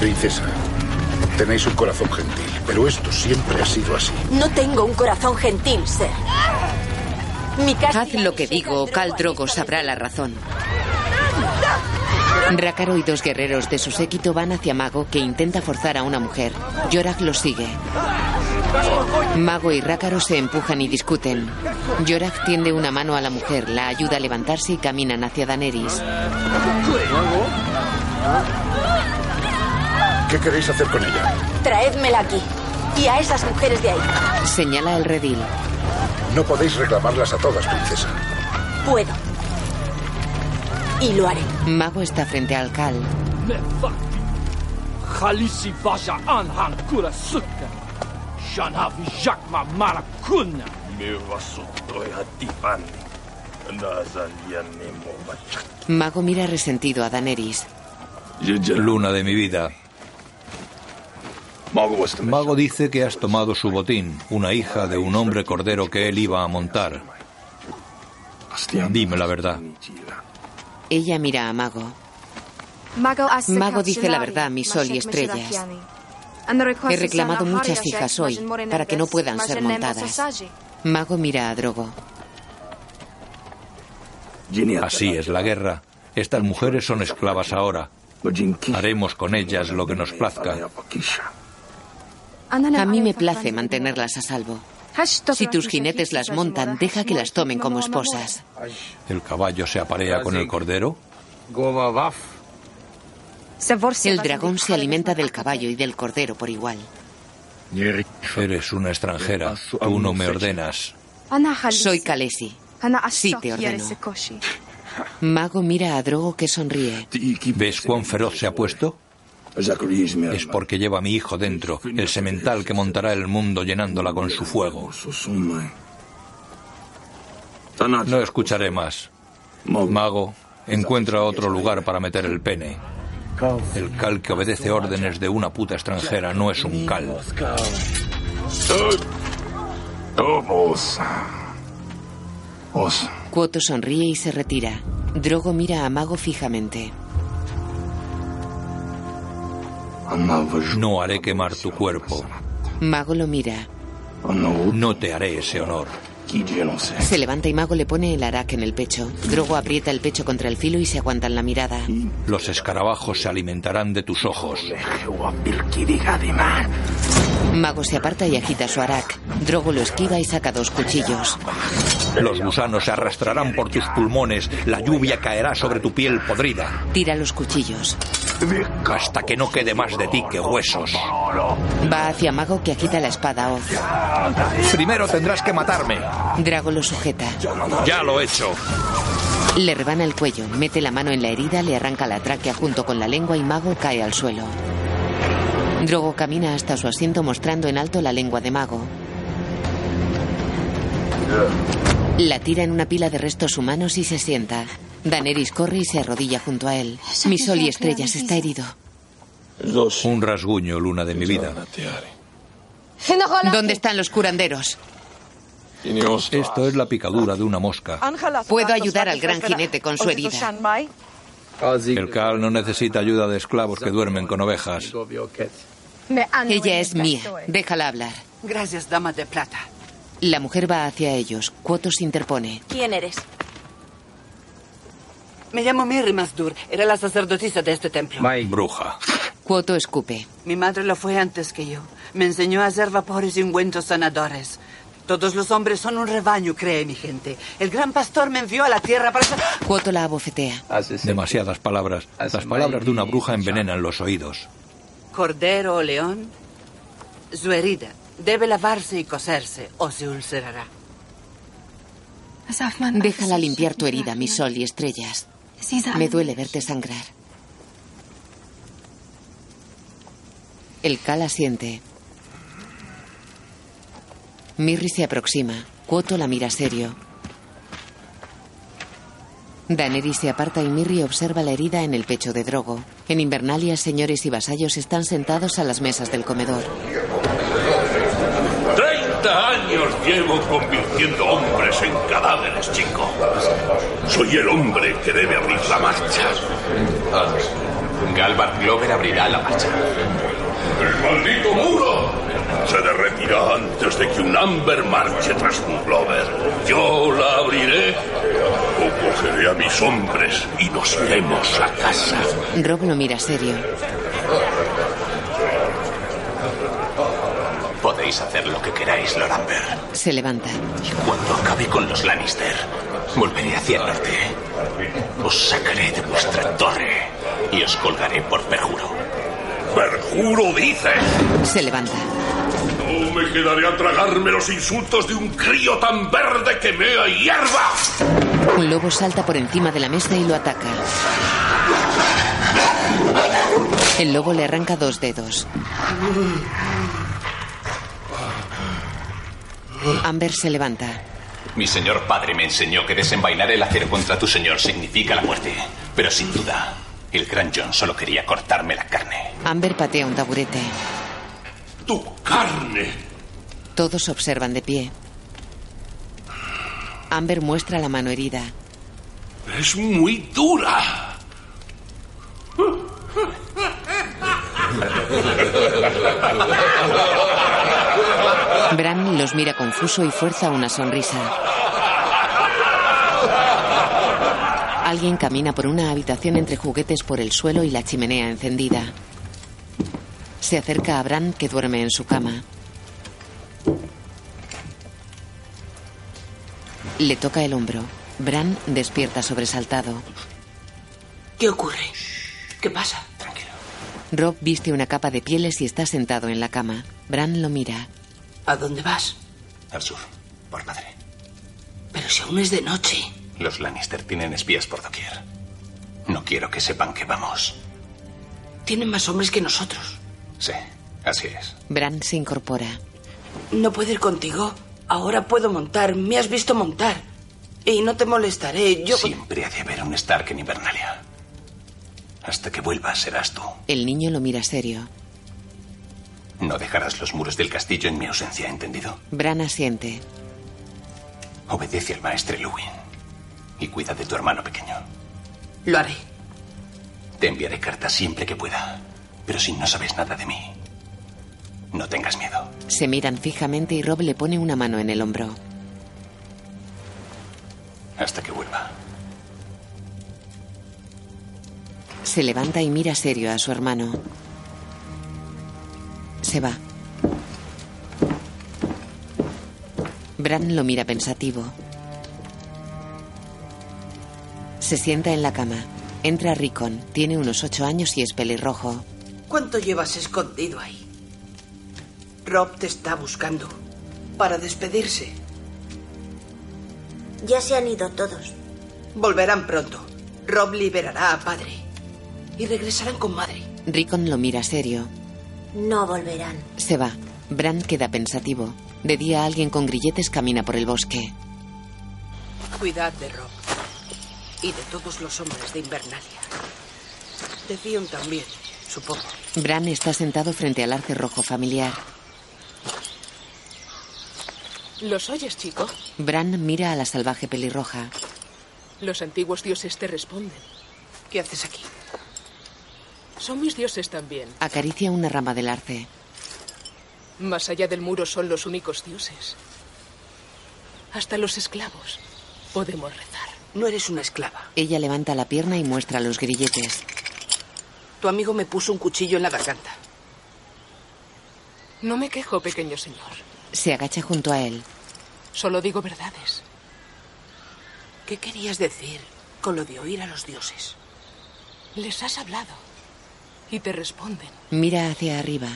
Princesa, tenéis un corazón gentil, pero esto siempre ha sido así. No tengo un corazón gentil, Ser. Haz lo que digo o Khal Drogo sabrá la razón. Rácaro y dos guerreros de su séquito van hacia Mago, que intenta forzar a una mujer. Yorak los sigue. Mago y Rácaro se empujan y discuten. Yorak tiende una mano a la mujer, la ayuda a levantarse y caminan hacia Daenerys. ¿Qué queréis hacer con ella? Traédmela aquí. Y a esas mujeres de ahí. Señala el redil. No podéis reclamarlas a todas, princesa. Puedo. Y lo haré. Mago está frente al Cal. Mago mira resentido a Daenerys. Luna de mi vida. Mago dice que has tomado su botín, una hija de un hombre cordero que él iba a montar. Dime la verdad. Ella mira a Mago. Mago dice la verdad, mi sol y estrellas. He reclamado muchas hijas hoy para que no puedan ser montadas. Mago mira a Drogo. Así es la guerra. Estas mujeres son esclavas ahora. Haremos con ellas lo que nos plazca. A mí me place mantenerlas a salvo. Si tus jinetes las montan, deja que las tomen como esposas. ¿El caballo se aparea con el cordero? El dragón se alimenta del caballo y del cordero por igual. Eres una extranjera. Tú no me ordenas. Soy Kalesi. Sí te ordeno. Mago mira a Drogo que sonríe. ¿Ves cuán feroz se ha puesto? Es porque lleva a mi hijo dentro, el semental que montará el mundo llenándola con su fuego. No escucharé más. Mago, encuentra otro lugar para meter el pene. El cal que obedece órdenes de una puta extranjera no es un cal. Cuoto sonríe y se retira. Drogo mira a Mago fijamente. No haré quemar tu cuerpo. Mago lo mira. No te haré ese honor. Se levanta y Mago le pone el araque en el pecho. Drogo aprieta el pecho contra el filo y se aguantan la mirada. Los escarabajos se alimentarán de tus ojos. Mago se aparta y agita su arak. Drogo lo esquiva y saca dos cuchillos. Los gusanos se arrastrarán por tus pulmones. La lluvia caerá sobre tu piel podrida. Tira los cuchillos. Hasta que no quede más de ti que huesos. Va hacia Mago que agita la espada Oz. Primero tendrás que matarme. Drago lo sujeta. Ya lo he hecho. Le rebana el cuello, mete la mano en la herida, le arranca la tráquea junto con la lengua y Mago cae al suelo. Drogo camina hasta su asiento mostrando en alto la lengua de Mago. La tira en una pila de restos humanos y se sienta. Daenerys corre y se arrodilla junto a él. Mi sol y estrellas está herido. Un rasguño, luna de mi vida. ¿Dónde están los curanderos? Esto es la picadura de una mosca. Puedo ayudar al gran jinete con su herida. El Cal no necesita ayuda de esclavos que duermen con ovejas. Ella es mía. Déjala hablar. Gracias, dama de plata. La mujer va hacia ellos. Cuoto se interpone. ¿Quién eres? Me llamo Miri Mazdur. Era la sacerdotisa de este templo. Bruja. Cuoto escupe. Mi madre lo fue antes que yo. Me enseñó a hacer vapores y ungüentos sanadores. Todos los hombres son un rebaño, cree mi gente. El gran pastor me envió a la tierra para... Cuoto la abofetea. Demasiadas palabras. Las palabras de una bruja envenenan los oídos. Cordero o león, su herida debe lavarse y coserse o se ulcerará. Déjala limpiar tu herida, mi sol y estrellas. Me duele verte sangrar. El Cal asiente. Mirri se aproxima. Cuoto la mira serio. Daenerys se aparta y Mirri observa la herida en el pecho de Drogo. En Invernalia, señores y vasallos están sentados a las mesas del comedor. Treinta años llevo convirtiendo hombres en cadáveres, chico. Soy el hombre que debe abrir la marcha. Galbart Glover abrirá la marcha. ¡El maldito muro! Se derretirá antes de que un Amber marche tras un Glover. Yo la abriré o cogeré a mis hombres y nos iremos a casa. Rob lo mira serio. Podéis hacer lo que queráis, Lord Amber. Se levanta. Y cuando acabe con los Lannister, volveré hacia el norte. Os sacaré de vuestra torre y os colgaré por perjuro. ¡Perjuro, dice! Se levanta. No me quedaré a tragarme los insultos de un crío tan verde que mea hierba. Un lobo salta por encima de la mesa y lo ataca. El lobo le arranca dos dedos. Amber se levanta. Mi señor padre me enseñó que desenvainar el acero contra tu señor significa la muerte. Pero sin duda, el gran John solo quería cortarme la carne. Amber patea un taburete. ¡Tu carne! Todos observan de pie. Amber muestra la mano herida. Es muy dura. Bran los mira confuso y fuerza una sonrisa. Alguien camina por una habitación entre juguetes por el suelo y la chimenea encendida. Se acerca a Bran que duerme en su cama. Le toca el hombro. Bran despierta sobresaltado. ¿Qué ocurre? ¿Qué pasa? Rob viste una capa de pieles y está sentado en la cama. Bran lo mira. ¿A dónde vas? Al sur, por madre. Pero si aún es de noche. Los Lannister tienen espías por doquier. No quiero que sepan que vamos. Tienen más hombres que nosotros. Sí, así es. Bran se incorpora. ¿No puedo ir contigo? Ahora puedo montar. Me has visto montar. Y no te molestaré. Yo. Siempre ha de haber un Stark en Invernalia. Hasta que vuelvas serás tú. El niño lo mira serio. No dejarás los muros del castillo en mi ausencia, ¿entendido? Bran asiente. Obedece al maestre Luwin. Y cuida de tu hermano pequeño. Lo haré. Te enviaré cartas siempre que pueda. Pero si no sabes nada de mí, no tengas miedo. Se miran fijamente y Rob le pone una mano en el hombro. Hasta que vuelva. Se levanta y mira serio a su hermano. Se va. Bran lo mira pensativo. Se sienta en la cama. Entra Rickon. Tiene unos ocho años y es pelirrojo. ¿Cuánto llevas escondido ahí? Rob te está buscando para despedirse. Ya se han ido todos. Volverán pronto. Rob liberará a padre. Y regresarán con madre. Rickon lo mira serio. No volverán. Se va. Bran queda pensativo. De día alguien con grilletes camina por el bosque. Cuidad de Rob. Y de todos los hombres de Invernalia. De Theon también, supongo. Bran está sentado frente al arce rojo familiar. ¿Los oyes, chico? Bran mira a la salvaje pelirroja. Los antiguos dioses te responden. ¿Qué haces aquí? Son mis dioses también. Acaricia una rama del arce. Más allá del muro son los únicos dioses. Hasta los esclavos podemos rezar. No eres una esclava. Ella levanta la pierna y muestra los grilletes. Tu amigo me puso un cuchillo en la garganta. No me quejo, pequeño señor. Se agacha junto a él. Solo digo verdades. ¿Qué querías decir con lo de oír a los dioses? Les has hablado y te responden. Mira hacia arriba.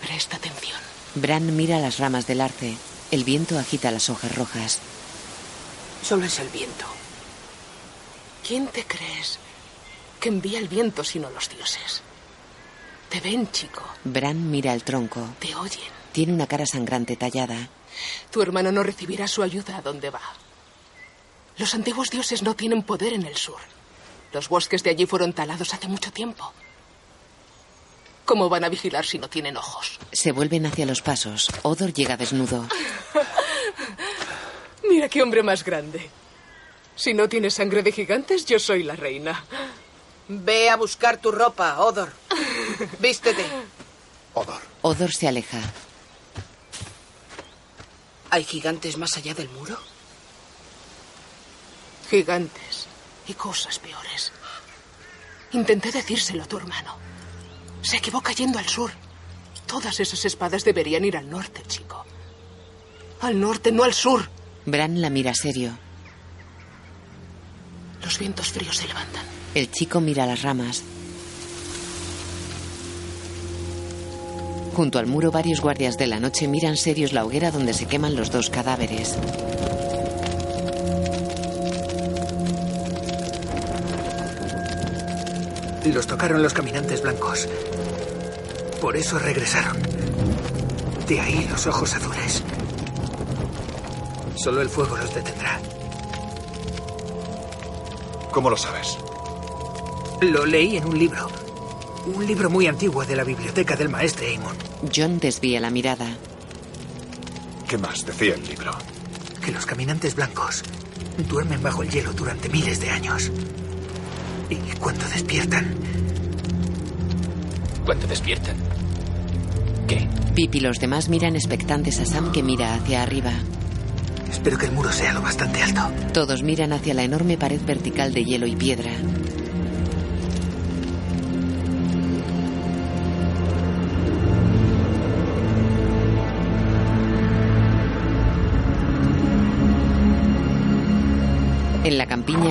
Presta atención. Bran mira las ramas del arce. El viento agita las hojas rojas. Solo es el viento. ¿Quién te crees que envía el viento sino los dioses? Te ven, chico. Bran mira el tronco. Te oyen. Tiene una cara sangrante tallada. Tu hermano no recibirá su ayuda a donde va. Los antiguos dioses no tienen poder en el sur. Los bosques de allí fueron talados hace mucho tiempo. ¿Cómo van a vigilar si no tienen ojos? Se vuelven hacia los pasos. Odor llega desnudo. Mira qué hombre más grande. Si no tienes sangre de gigantes, yo soy la reina. Ve a buscar tu ropa, Odor. Vístete. Odor. Odor se aleja. ¿Hay gigantes más allá del muro? Gigantes y cosas peores. Intenté decírselo a tu hermano. Se equivoca yendo al sur. Todas esas espadas deberían ir al norte, chico. Al norte, no al sur. Bran la mira serio. Los vientos fríos se levantan. El chico mira las ramas. Junto al muro varios guardias de la noche miran serios la hoguera donde se queman los dos cadáveres. Los tocaron los caminantes blancos. Por eso regresaron. De ahí los ojos azules. Solo el fuego los detendrá. ¿Cómo lo sabes? Lo leí en un libro. Un libro muy antiguo de la biblioteca del maestre Amon. John desvía la mirada. ¿Qué más decía el libro? Que los caminantes blancos duermen bajo el hielo durante miles de años. Y cuando despiertan, Cuando despiertan. Pip y los demás miran expectantes a Sam que mira hacia arriba. espero que el muro sea lo bastante alto. Todos miran hacia la enorme pared vertical de hielo y piedra.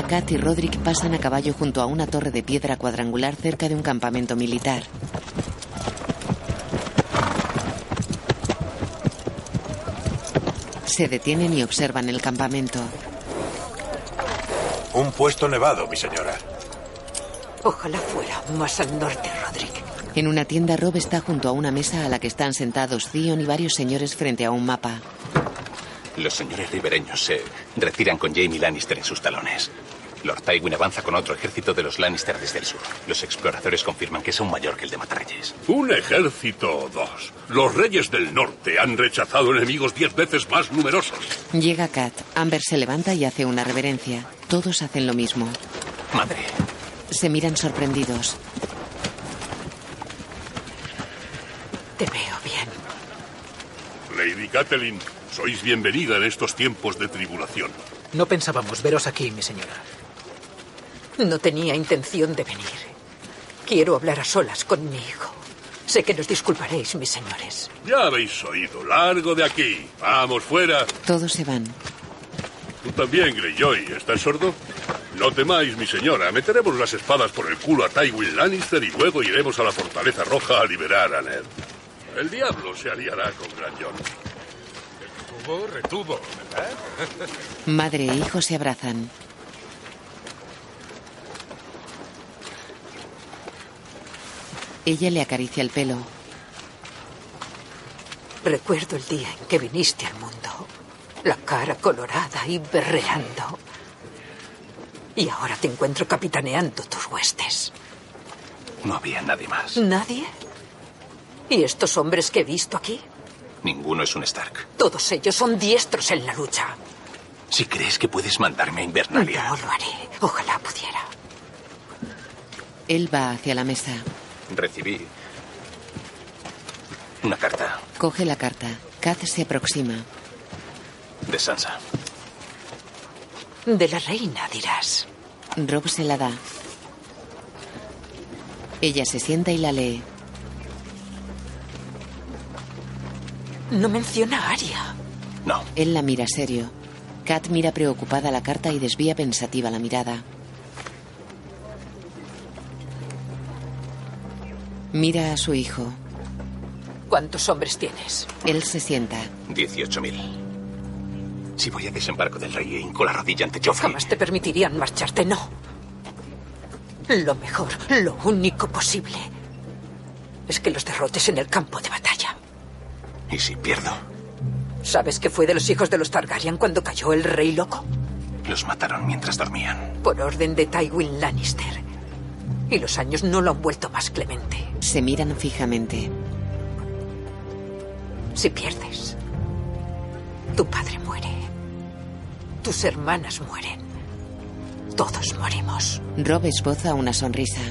Kat y Roderick pasan a caballo junto a una torre de piedra cuadrangular cerca de un campamento militar. Se detienen y observan el campamento. Un puesto nevado, mi señora. Ojalá fuera más al norte, Roderick. En una tienda, Rob está junto a una mesa a la que están sentados Theon y varios señores frente a un mapa. Los señores ribereños se retiran con Jamie Lannister en sus talones. Lord Tywin avanza con otro ejército de los Lannister desde el sur. Los exploradores confirman que es aún mayor que el de Matarreyes. Un ejército o dos. Los reyes del norte han rechazado enemigos diez veces más numerosos. Llega Kat. Amber se levanta y hace una reverencia. Todos hacen lo mismo. Madre. Se miran sorprendidos. Te veo bien. Lady Catelyn, sois bienvenida en estos tiempos de tribulación. No pensábamos veros aquí, mi señora. No tenía intención de venir. Quiero hablar a solas con mi hijo. Sé que nos disculparéis, mis señores. Ya habéis oído. Largo de aquí. Vamos, fuera. Todos se van. Tú también, Greyjoy. ¿Estás sordo? No temáis, mi señora. Meteremos las espadas por el culo a Tywin Lannister y luego iremos a la Fortaleza Roja a liberar a Ned. El diablo se aliará con Gran John. Retuvo, retuvo, ¿verdad? Madre e hijo se abrazan. Ella le acaricia el pelo. Recuerdo el día en que viniste al mundo. La cara colorada y berreando. Y ahora te encuentro capitaneando tus huestes. No había nadie más. ¿Nadie? ¿Y estos hombres que he visto aquí? Ninguno es un Stark. Todos ellos son diestros en la lucha. Si crees que puedes mandarme a Invernalia. No lo haré. Ojalá pudiera. Él va hacia la mesa. Recibí una carta Coge la carta. Kat se aproxima. de Sansa. De la reina, dirás. Rob se la da. Ella se sienta y la lee. No menciona a Aria. No. Él la mira serio. Kat mira preocupada la carta y desvía pensativa la mirada. Mira a su hijo. ¿Cuántos hombres tienes? Él se sienta. 18.000. Si voy a desembarco del rey e hinco la rodilla ante Joffrey. Jamás te permitirían marcharte, no. Lo mejor, lo único posible, es que los derrotes en el campo de batalla. ¿Y si pierdo? ¿Sabes qué fue de los hijos de los Targaryen cuando cayó el rey loco? Los mataron mientras dormían. Por orden de Tywin Lannister. Y los años no lo han vuelto más clemente. Se miran fijamente. Si pierdes, tu padre muere. Tus hermanas mueren. Todos morimos. Rob esboza una sonrisa.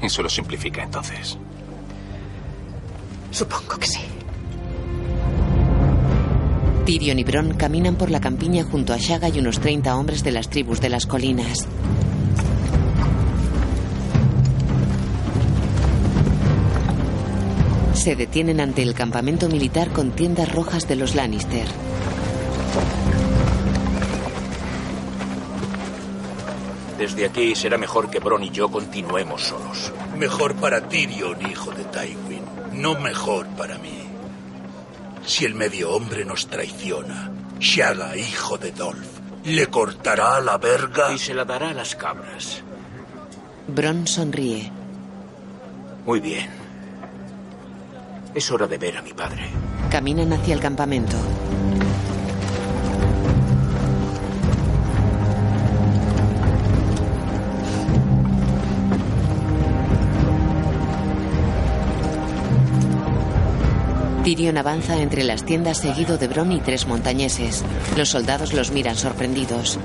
Eso lo simplifica entonces. Supongo que sí. Tyrion y Bron caminan por la campiña junto a Shaga y unos 30 hombres de las tribus de las colinas. Se detienen ante el campamento militar con tiendas rojas de los Lannister. Desde aquí será mejor que Bron y yo continuemos solos. Mejor para Tyrion, hijo de Tywin. No mejor para mí. Si el medio hombre nos traiciona, Shaga, hijo de Dolph, le cortará la verga. Y se la dará a las cabras. Bron sonríe. Muy bien. Es hora de ver a mi padre. Caminan hacia el campamento. Tyrion avanza entre las tiendas seguido de Bron y tres montañeses. Los soldados los miran sorprendidos.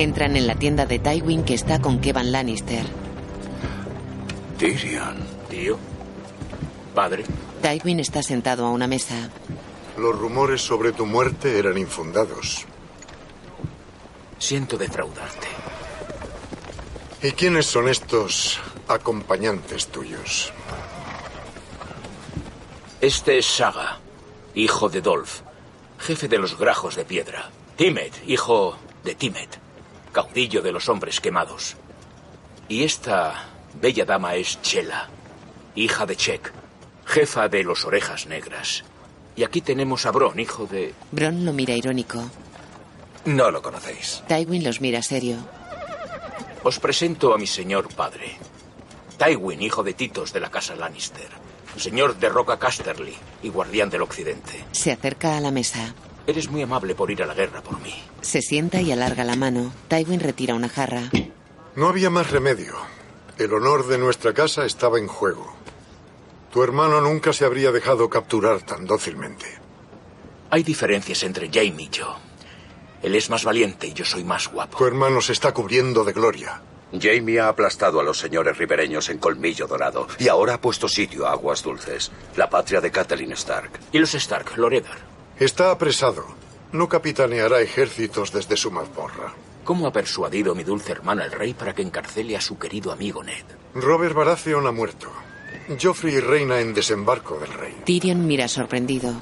Entran en la tienda de Tywin que está con Kevan Lannister. Tyrion. Tío. Padre. Tywin está sentado a una mesa. Los rumores sobre tu muerte eran infundados. Siento defraudarte. ¿Y quiénes son estos acompañantes tuyos? Este es Saga, hijo de Dolph, jefe de los grajos de piedra. Timet, hijo de Timet, caudillo de los hombres quemados. Y esta bella dama es Chela, hija de Chek, jefa de los orejas negras. Y aquí tenemos a Bron, hijo de... Bron lo mira irónico. No lo conocéis. Tywin los mira serio. Os presento a mi señor padre. Tywin, hijo de Titos de la casa Lannister. Señor de Roca Casterly y guardián del occidente. Se acerca a la mesa. Eres muy amable por ir a la guerra por mí. Se sienta y alarga la mano. Tywin retira una jarra. No había más remedio. El honor de nuestra casa estaba en juego. Tu hermano nunca se habría dejado capturar tan dócilmente. Hay diferencias entre Jaime y yo. Él es más valiente y yo soy más guapo. Tu hermano se está cubriendo de gloria. Jamie ha aplastado a los señores ribereños en Colmillo Dorado y ahora ha puesto sitio a Aguas Dulces, la patria de Catelyn Stark. ¿Y los Stark, Loredar? Está apresado. No capitaneará ejércitos desde su mazmorra. ¿Cómo ha persuadido mi dulce hermana el rey para que encarcele a su querido amigo Ned? Robert Baratheon ha muerto. Joffrey reina en desembarco del rey. Tyrion mira sorprendido.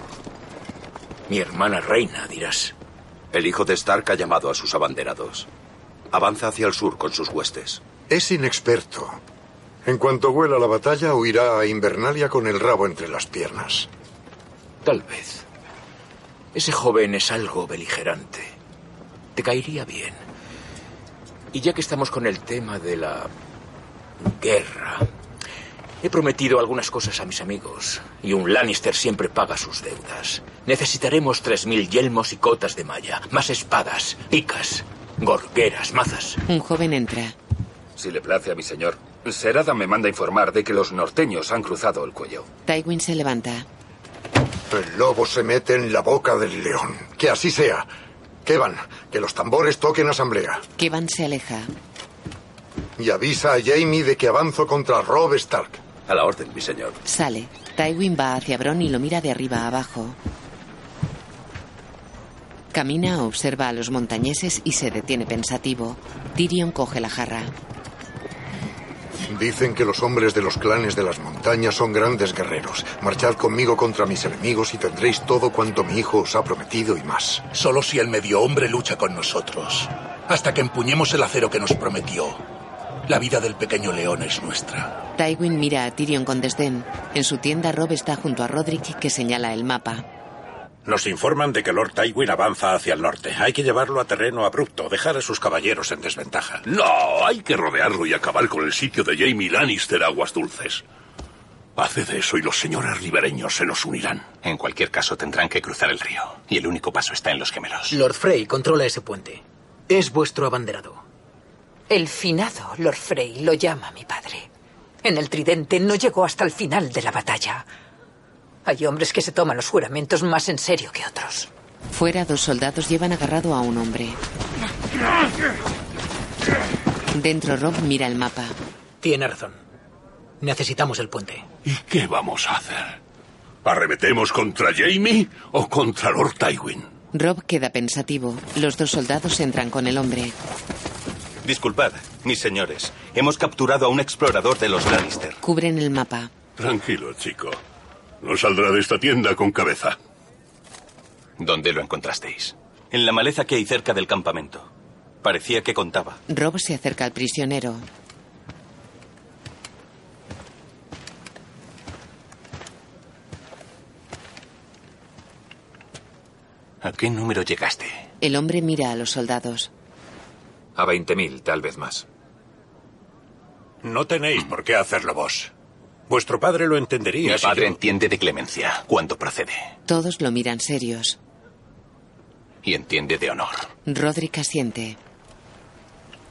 Mi hermana reina, dirás. El hijo de Stark ha llamado a sus abanderados. Avanza hacia el sur con sus huestes. Es inexperto. En cuanto huela la batalla, huirá a Invernalia con el rabo entre las piernas. Tal vez. Ese joven es algo beligerante. Te caería bien. Y ya que estamos con el tema de la guerra, he prometido algunas cosas a mis amigos. Y un Lannister siempre paga sus deudas. Necesitaremos 3.000 yelmos y cotas de malla, más espadas, picas, gorgueras, mazas. Un joven entra. Si le place a mi señor, Serada me manda informar de que los norteños han cruzado el cuello. Tywin se levanta. El lobo se mete en la boca del león. Que así sea. Kevan, que los tambores toquen asamblea. Kevan se aleja. Y avisa a Jamie de que avanzo contra Rob Stark. A la orden, mi señor. Sale. Tywin va hacia Bron y lo mira de arriba a abajo. Camina, observa a los montañeses y se detiene pensativo. Tyrion coge la jarra. Dicen que los hombres de los clanes de las montañas son grandes guerreros. Marchad conmigo contra mis enemigos y tendréis todo cuanto mi hijo os ha prometido y más. Solo si el medio hombre lucha con nosotros. Hasta que empuñemos el acero que nos prometió. La vida del pequeño león es nuestra. Tywin mira a Tyrion con desdén. En su tienda, Rob está junto a Roderick, que señala el mapa. Nos informan de que Lord Tywin avanza hacia el norte. Hay que llevarlo a terreno abrupto, dejar a sus caballeros en desventaja. No, hay que rodearlo y acabar con el sitio de Jamie Lannister Aguas Dulces. Haced eso y los señores ribereños se nos unirán. En cualquier caso, tendrán que cruzar el río. Y el único paso está en los gemelos. Lord Frey controla ese puente. Es vuestro abanderado. El finado Lord Frey lo llama mi padre. En el tridente no llegó hasta el final de la batalla. Hay hombres que se toman los juramentos más en serio que otros. Fuera, dos soldados llevan agarrado a un hombre. Dentro, Rob mira el mapa. Tiene razón. Necesitamos el puente. ¿Y qué vamos a hacer? ¿Arremetemos contra Jamie o contra Lord Tywin? Rob queda pensativo. Los dos soldados entran con el hombre. Disculpad, mis señores. Hemos capturado a un explorador de los Lannister. Cubren el mapa. Tranquilo, chico. No saldrá de esta tienda con cabeza. ¿Dónde lo encontrasteis? En la maleza que hay cerca del campamento. Parecía que contaba. Rob se acerca al prisionero. ¿A qué número llegaste? El hombre mira a los soldados. A 20.000, tal vez más. No tenéis por qué hacerlo vos. Vuestro padre lo entendería. Mi si padre yo- entiende de clemencia cuando procede. Todos lo miran serios. Y entiende de honor Roderick asiente.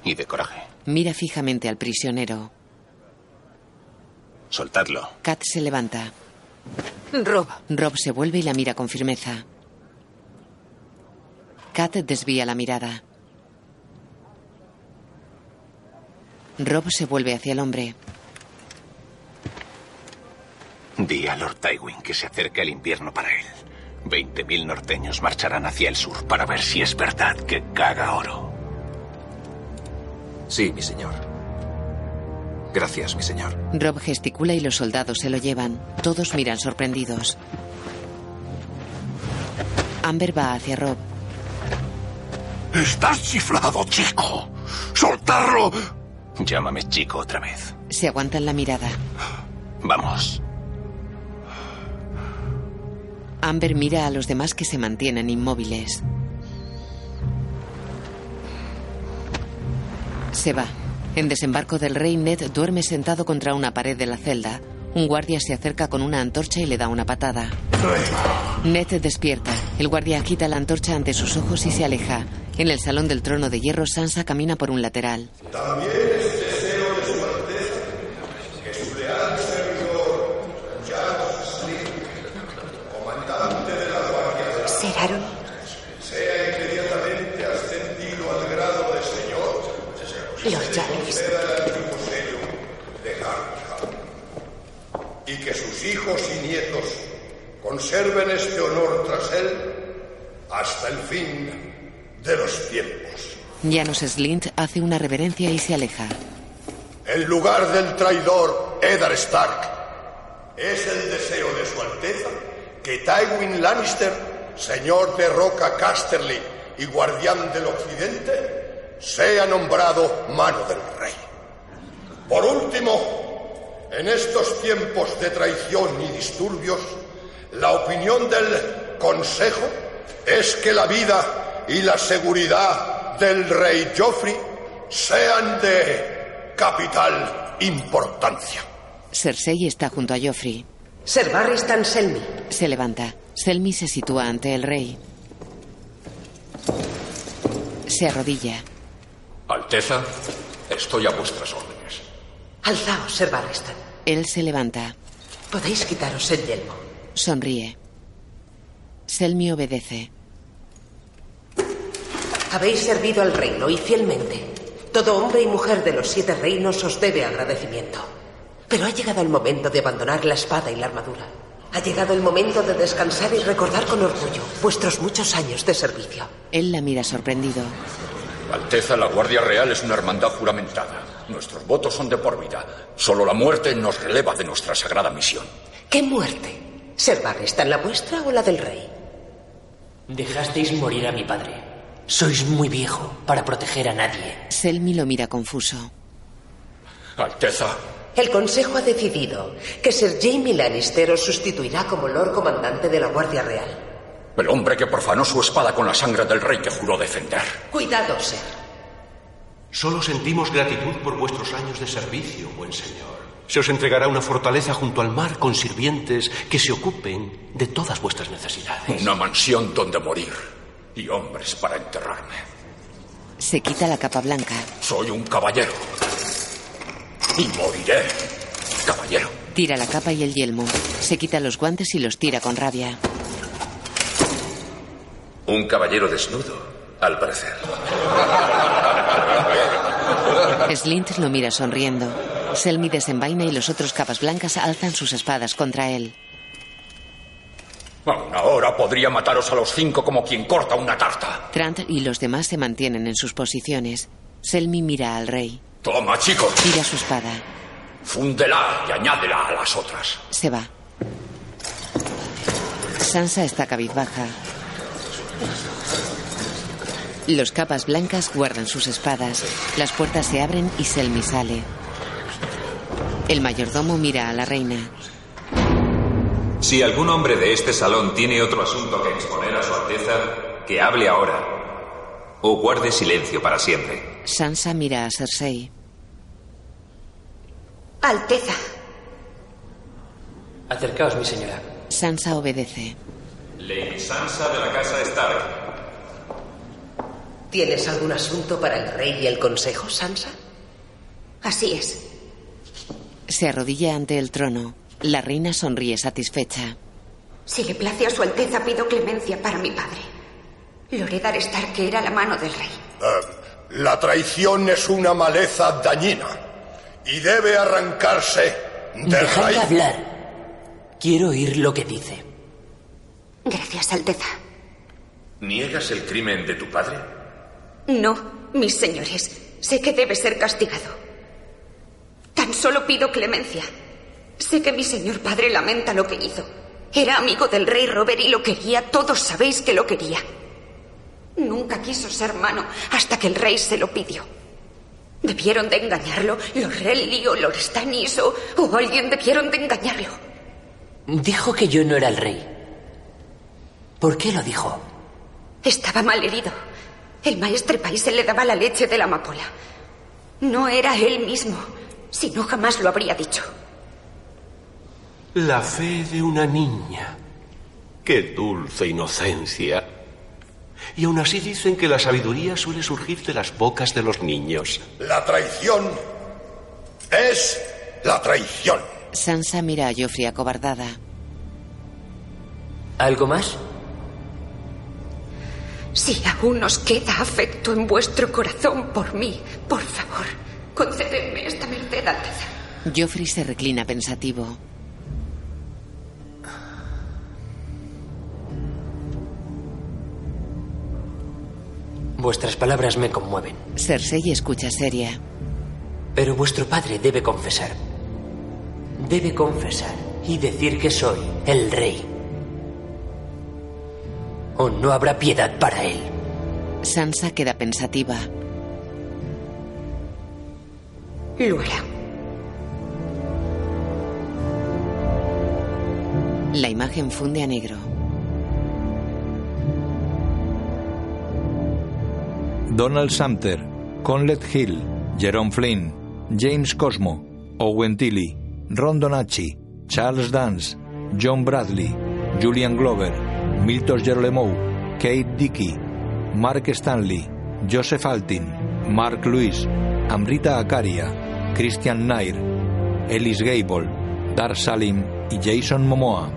y de coraje. Mira fijamente al prisionero. Soltadlo. Kat se levanta. Rob, Rob se vuelve y la mira con firmeza. Kat desvía la mirada. Rob se vuelve hacia el hombre. Di a Lord Tywin que se acerca el invierno para él. Veinte mil norteños marcharán hacia el sur para ver si es verdad que caga oro. Sí, mi señor. Gracias, mi señor. Rob gesticula y los soldados se lo llevan. Todos miran sorprendidos. Amber va hacia Rob. Estás chiflado, chico. ¡Soltarlo! Llámame chico otra vez. Se aguantan la mirada. Vamos. Amber mira a los demás que se mantienen inmóviles. Se va. En desembarco del rey, Ned duerme sentado contra una pared de la celda. Un guardia se acerca con una antorcha y le da una patada. Ned despierta. El guardia agita la antorcha ante sus ojos y se aleja. En el salón del trono de hierro, Sansa camina por un lateral deseo de su Alteza que su leal servidor, Jack Slim, comandante de la Guardia de ¿Seraron? sea inmediatamente ascendido al grado de señor Lord Jarvis. conceda el antiguo sello de Harrenhal. Y que sus hijos y nietos conserven este honor tras él hasta el fin de los tiempos. Janos Slint hace una reverencia y se aleja. En lugar del traidor Eddard Stark, es el deseo de su Alteza que Tywin Lannister, señor de Roca Casterly y guardián del Occidente, sea nombrado mano del rey. Por último, en estos tiempos de traición y disturbios, la opinión del Consejo es que la vida y la seguridad del rey Joffrey sean de capital importancia. Cersei está junto a Joffrey. Ser Barristan Selmy. Se levanta. Selmy se sitúa ante el rey. Se arrodilla. Alteza, estoy a vuestras órdenes. Alzaos, Ser Barristan. Él se levanta. Podéis quitaros el yelmo. Sonríe. Selmy obedece. Habéis servido al reino y fielmente. Todo hombre y mujer de los siete reinos os debe agradecimiento. Pero ha llegado el momento de abandonar la espada y la armadura. Ha llegado el momento de descansar y recordar con orgullo vuestros muchos años de servicio. Él la mira sorprendido. Alteza, la Guardia Real es una hermandad juramentada. Nuestros votos son de por vida. Solo la muerte nos releva de nuestra sagrada misión. ¿Qué muerte? ¿Ser Barristan la vuestra o la del rey? Dejasteis morir a mi padre. Sois muy viejo para proteger a nadie. Selmy lo mira confuso. Alteza, El Consejo ha decidido que Sir Jaime Lannister os sustituirá como Lord Comandante de la Guardia Real. el hombre que profanó su espada con la sangre del rey que juró defender. Cuidado, Ser. Solo sentimos gratitud por vuestros años de servicio, buen señor. Se os entregará una fortaleza junto al mar con sirvientes que se ocupen de todas vuestras necesidades. Una mansión donde morir y hombres para enterrarme. Se quita la capa blanca. Soy un caballero. Y moriré, caballero. Tira la capa y el yelmo. Se quita los guantes y los tira con rabia. Un caballero desnudo, al parecer. Slint lo mira sonriendo. Selmy desenvaina y los otros capas blancas alzan sus espadas contra él. Ahora podría mataros a los cinco como quien corta una tarta. Trant y los demás se mantienen en sus posiciones. Selmy mira al rey. Toma, chicos. Tira su espada. Fúndela y añádela a las otras. Se va. Sansa está cabizbaja. Los capas blancas guardan sus espadas. Las puertas se abren y Selmy sale. El mayordomo mira a la reina. Si algún hombre de este salón tiene otro asunto que exponer a su Alteza, que hable ahora. O guarde silencio para siempre. Sansa mira a Cersei. Alteza. Acercaos, mi señora. Sansa obedece. Lady Sansa de la Casa Stark. ¿Tienes algún asunto para el rey y el consejo, Sansa? Así es. Se arrodilla ante el trono. La reina sonríe satisfecha. Si le place a su Alteza, pido clemencia para mi padre. Loredar Stark, que era la mano del rey. Eh, la traición es una maleza dañina y debe arrancarse de Dejadle raíz. hablar. Quiero oír lo que dice. Gracias, Alteza. ¿Niegas el crimen de tu padre? No, mis señores. Sé que debe ser castigado. Tan solo pido clemencia. Sé que mi señor padre lamenta lo que hizo. Era amigo del rey Robert y lo quería. Todos sabéis que lo quería. Nunca quiso ser mano hasta que el rey se lo pidió. Debieron de engañarlo. Lord Renly o o, o alguien debieron de engañarlo. Dijo que yo no era el rey. ¿Por qué lo dijo? Estaba mal herido. El maestre Paise le daba la leche de la amapola. No era él mismo. Si no, jamás lo habría dicho. La fe de una niña. Qué dulce inocencia. Y aún así dicen que la sabiduría suele surgir de las bocas de los niños. La traición es la traición. Sansa mira a Joffrey acobardada. ¿Algo más? Si aún os queda afecto en vuestro corazón por mí, por favor, concededme esta merced, Alteza. Joffrey se reclina pensativo. Vuestras palabras me conmueven. Cersei escucha seria. Pero vuestro padre debe confesar. Debe confesar y decir que soy el rey. O no habrá piedad para él. Sansa queda pensativa. Lo hará. La imagen funde a negro. Donald Sumter, Conlet Hill, Jerome Flynn, James Cosmo, Owen Tilly, Ron Donacci, Charles Dance, John Bradley, Julian Glover, Milton Gerolemou, Kate Dickey, Mark Stanley, Joseph Altin, Mark Lewis, Amrita Akaria, Christian Nair, Ellis Gable, Dar Salim y Jason Momoa.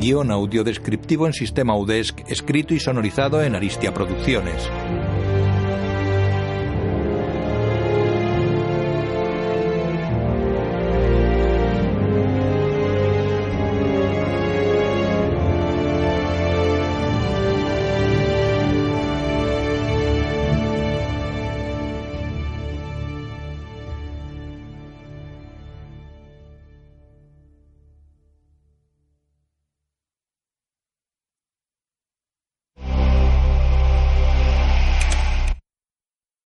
Guión audiodescriptivo en sistema UDESC, escrito y sonorizado en Aristia Producciones.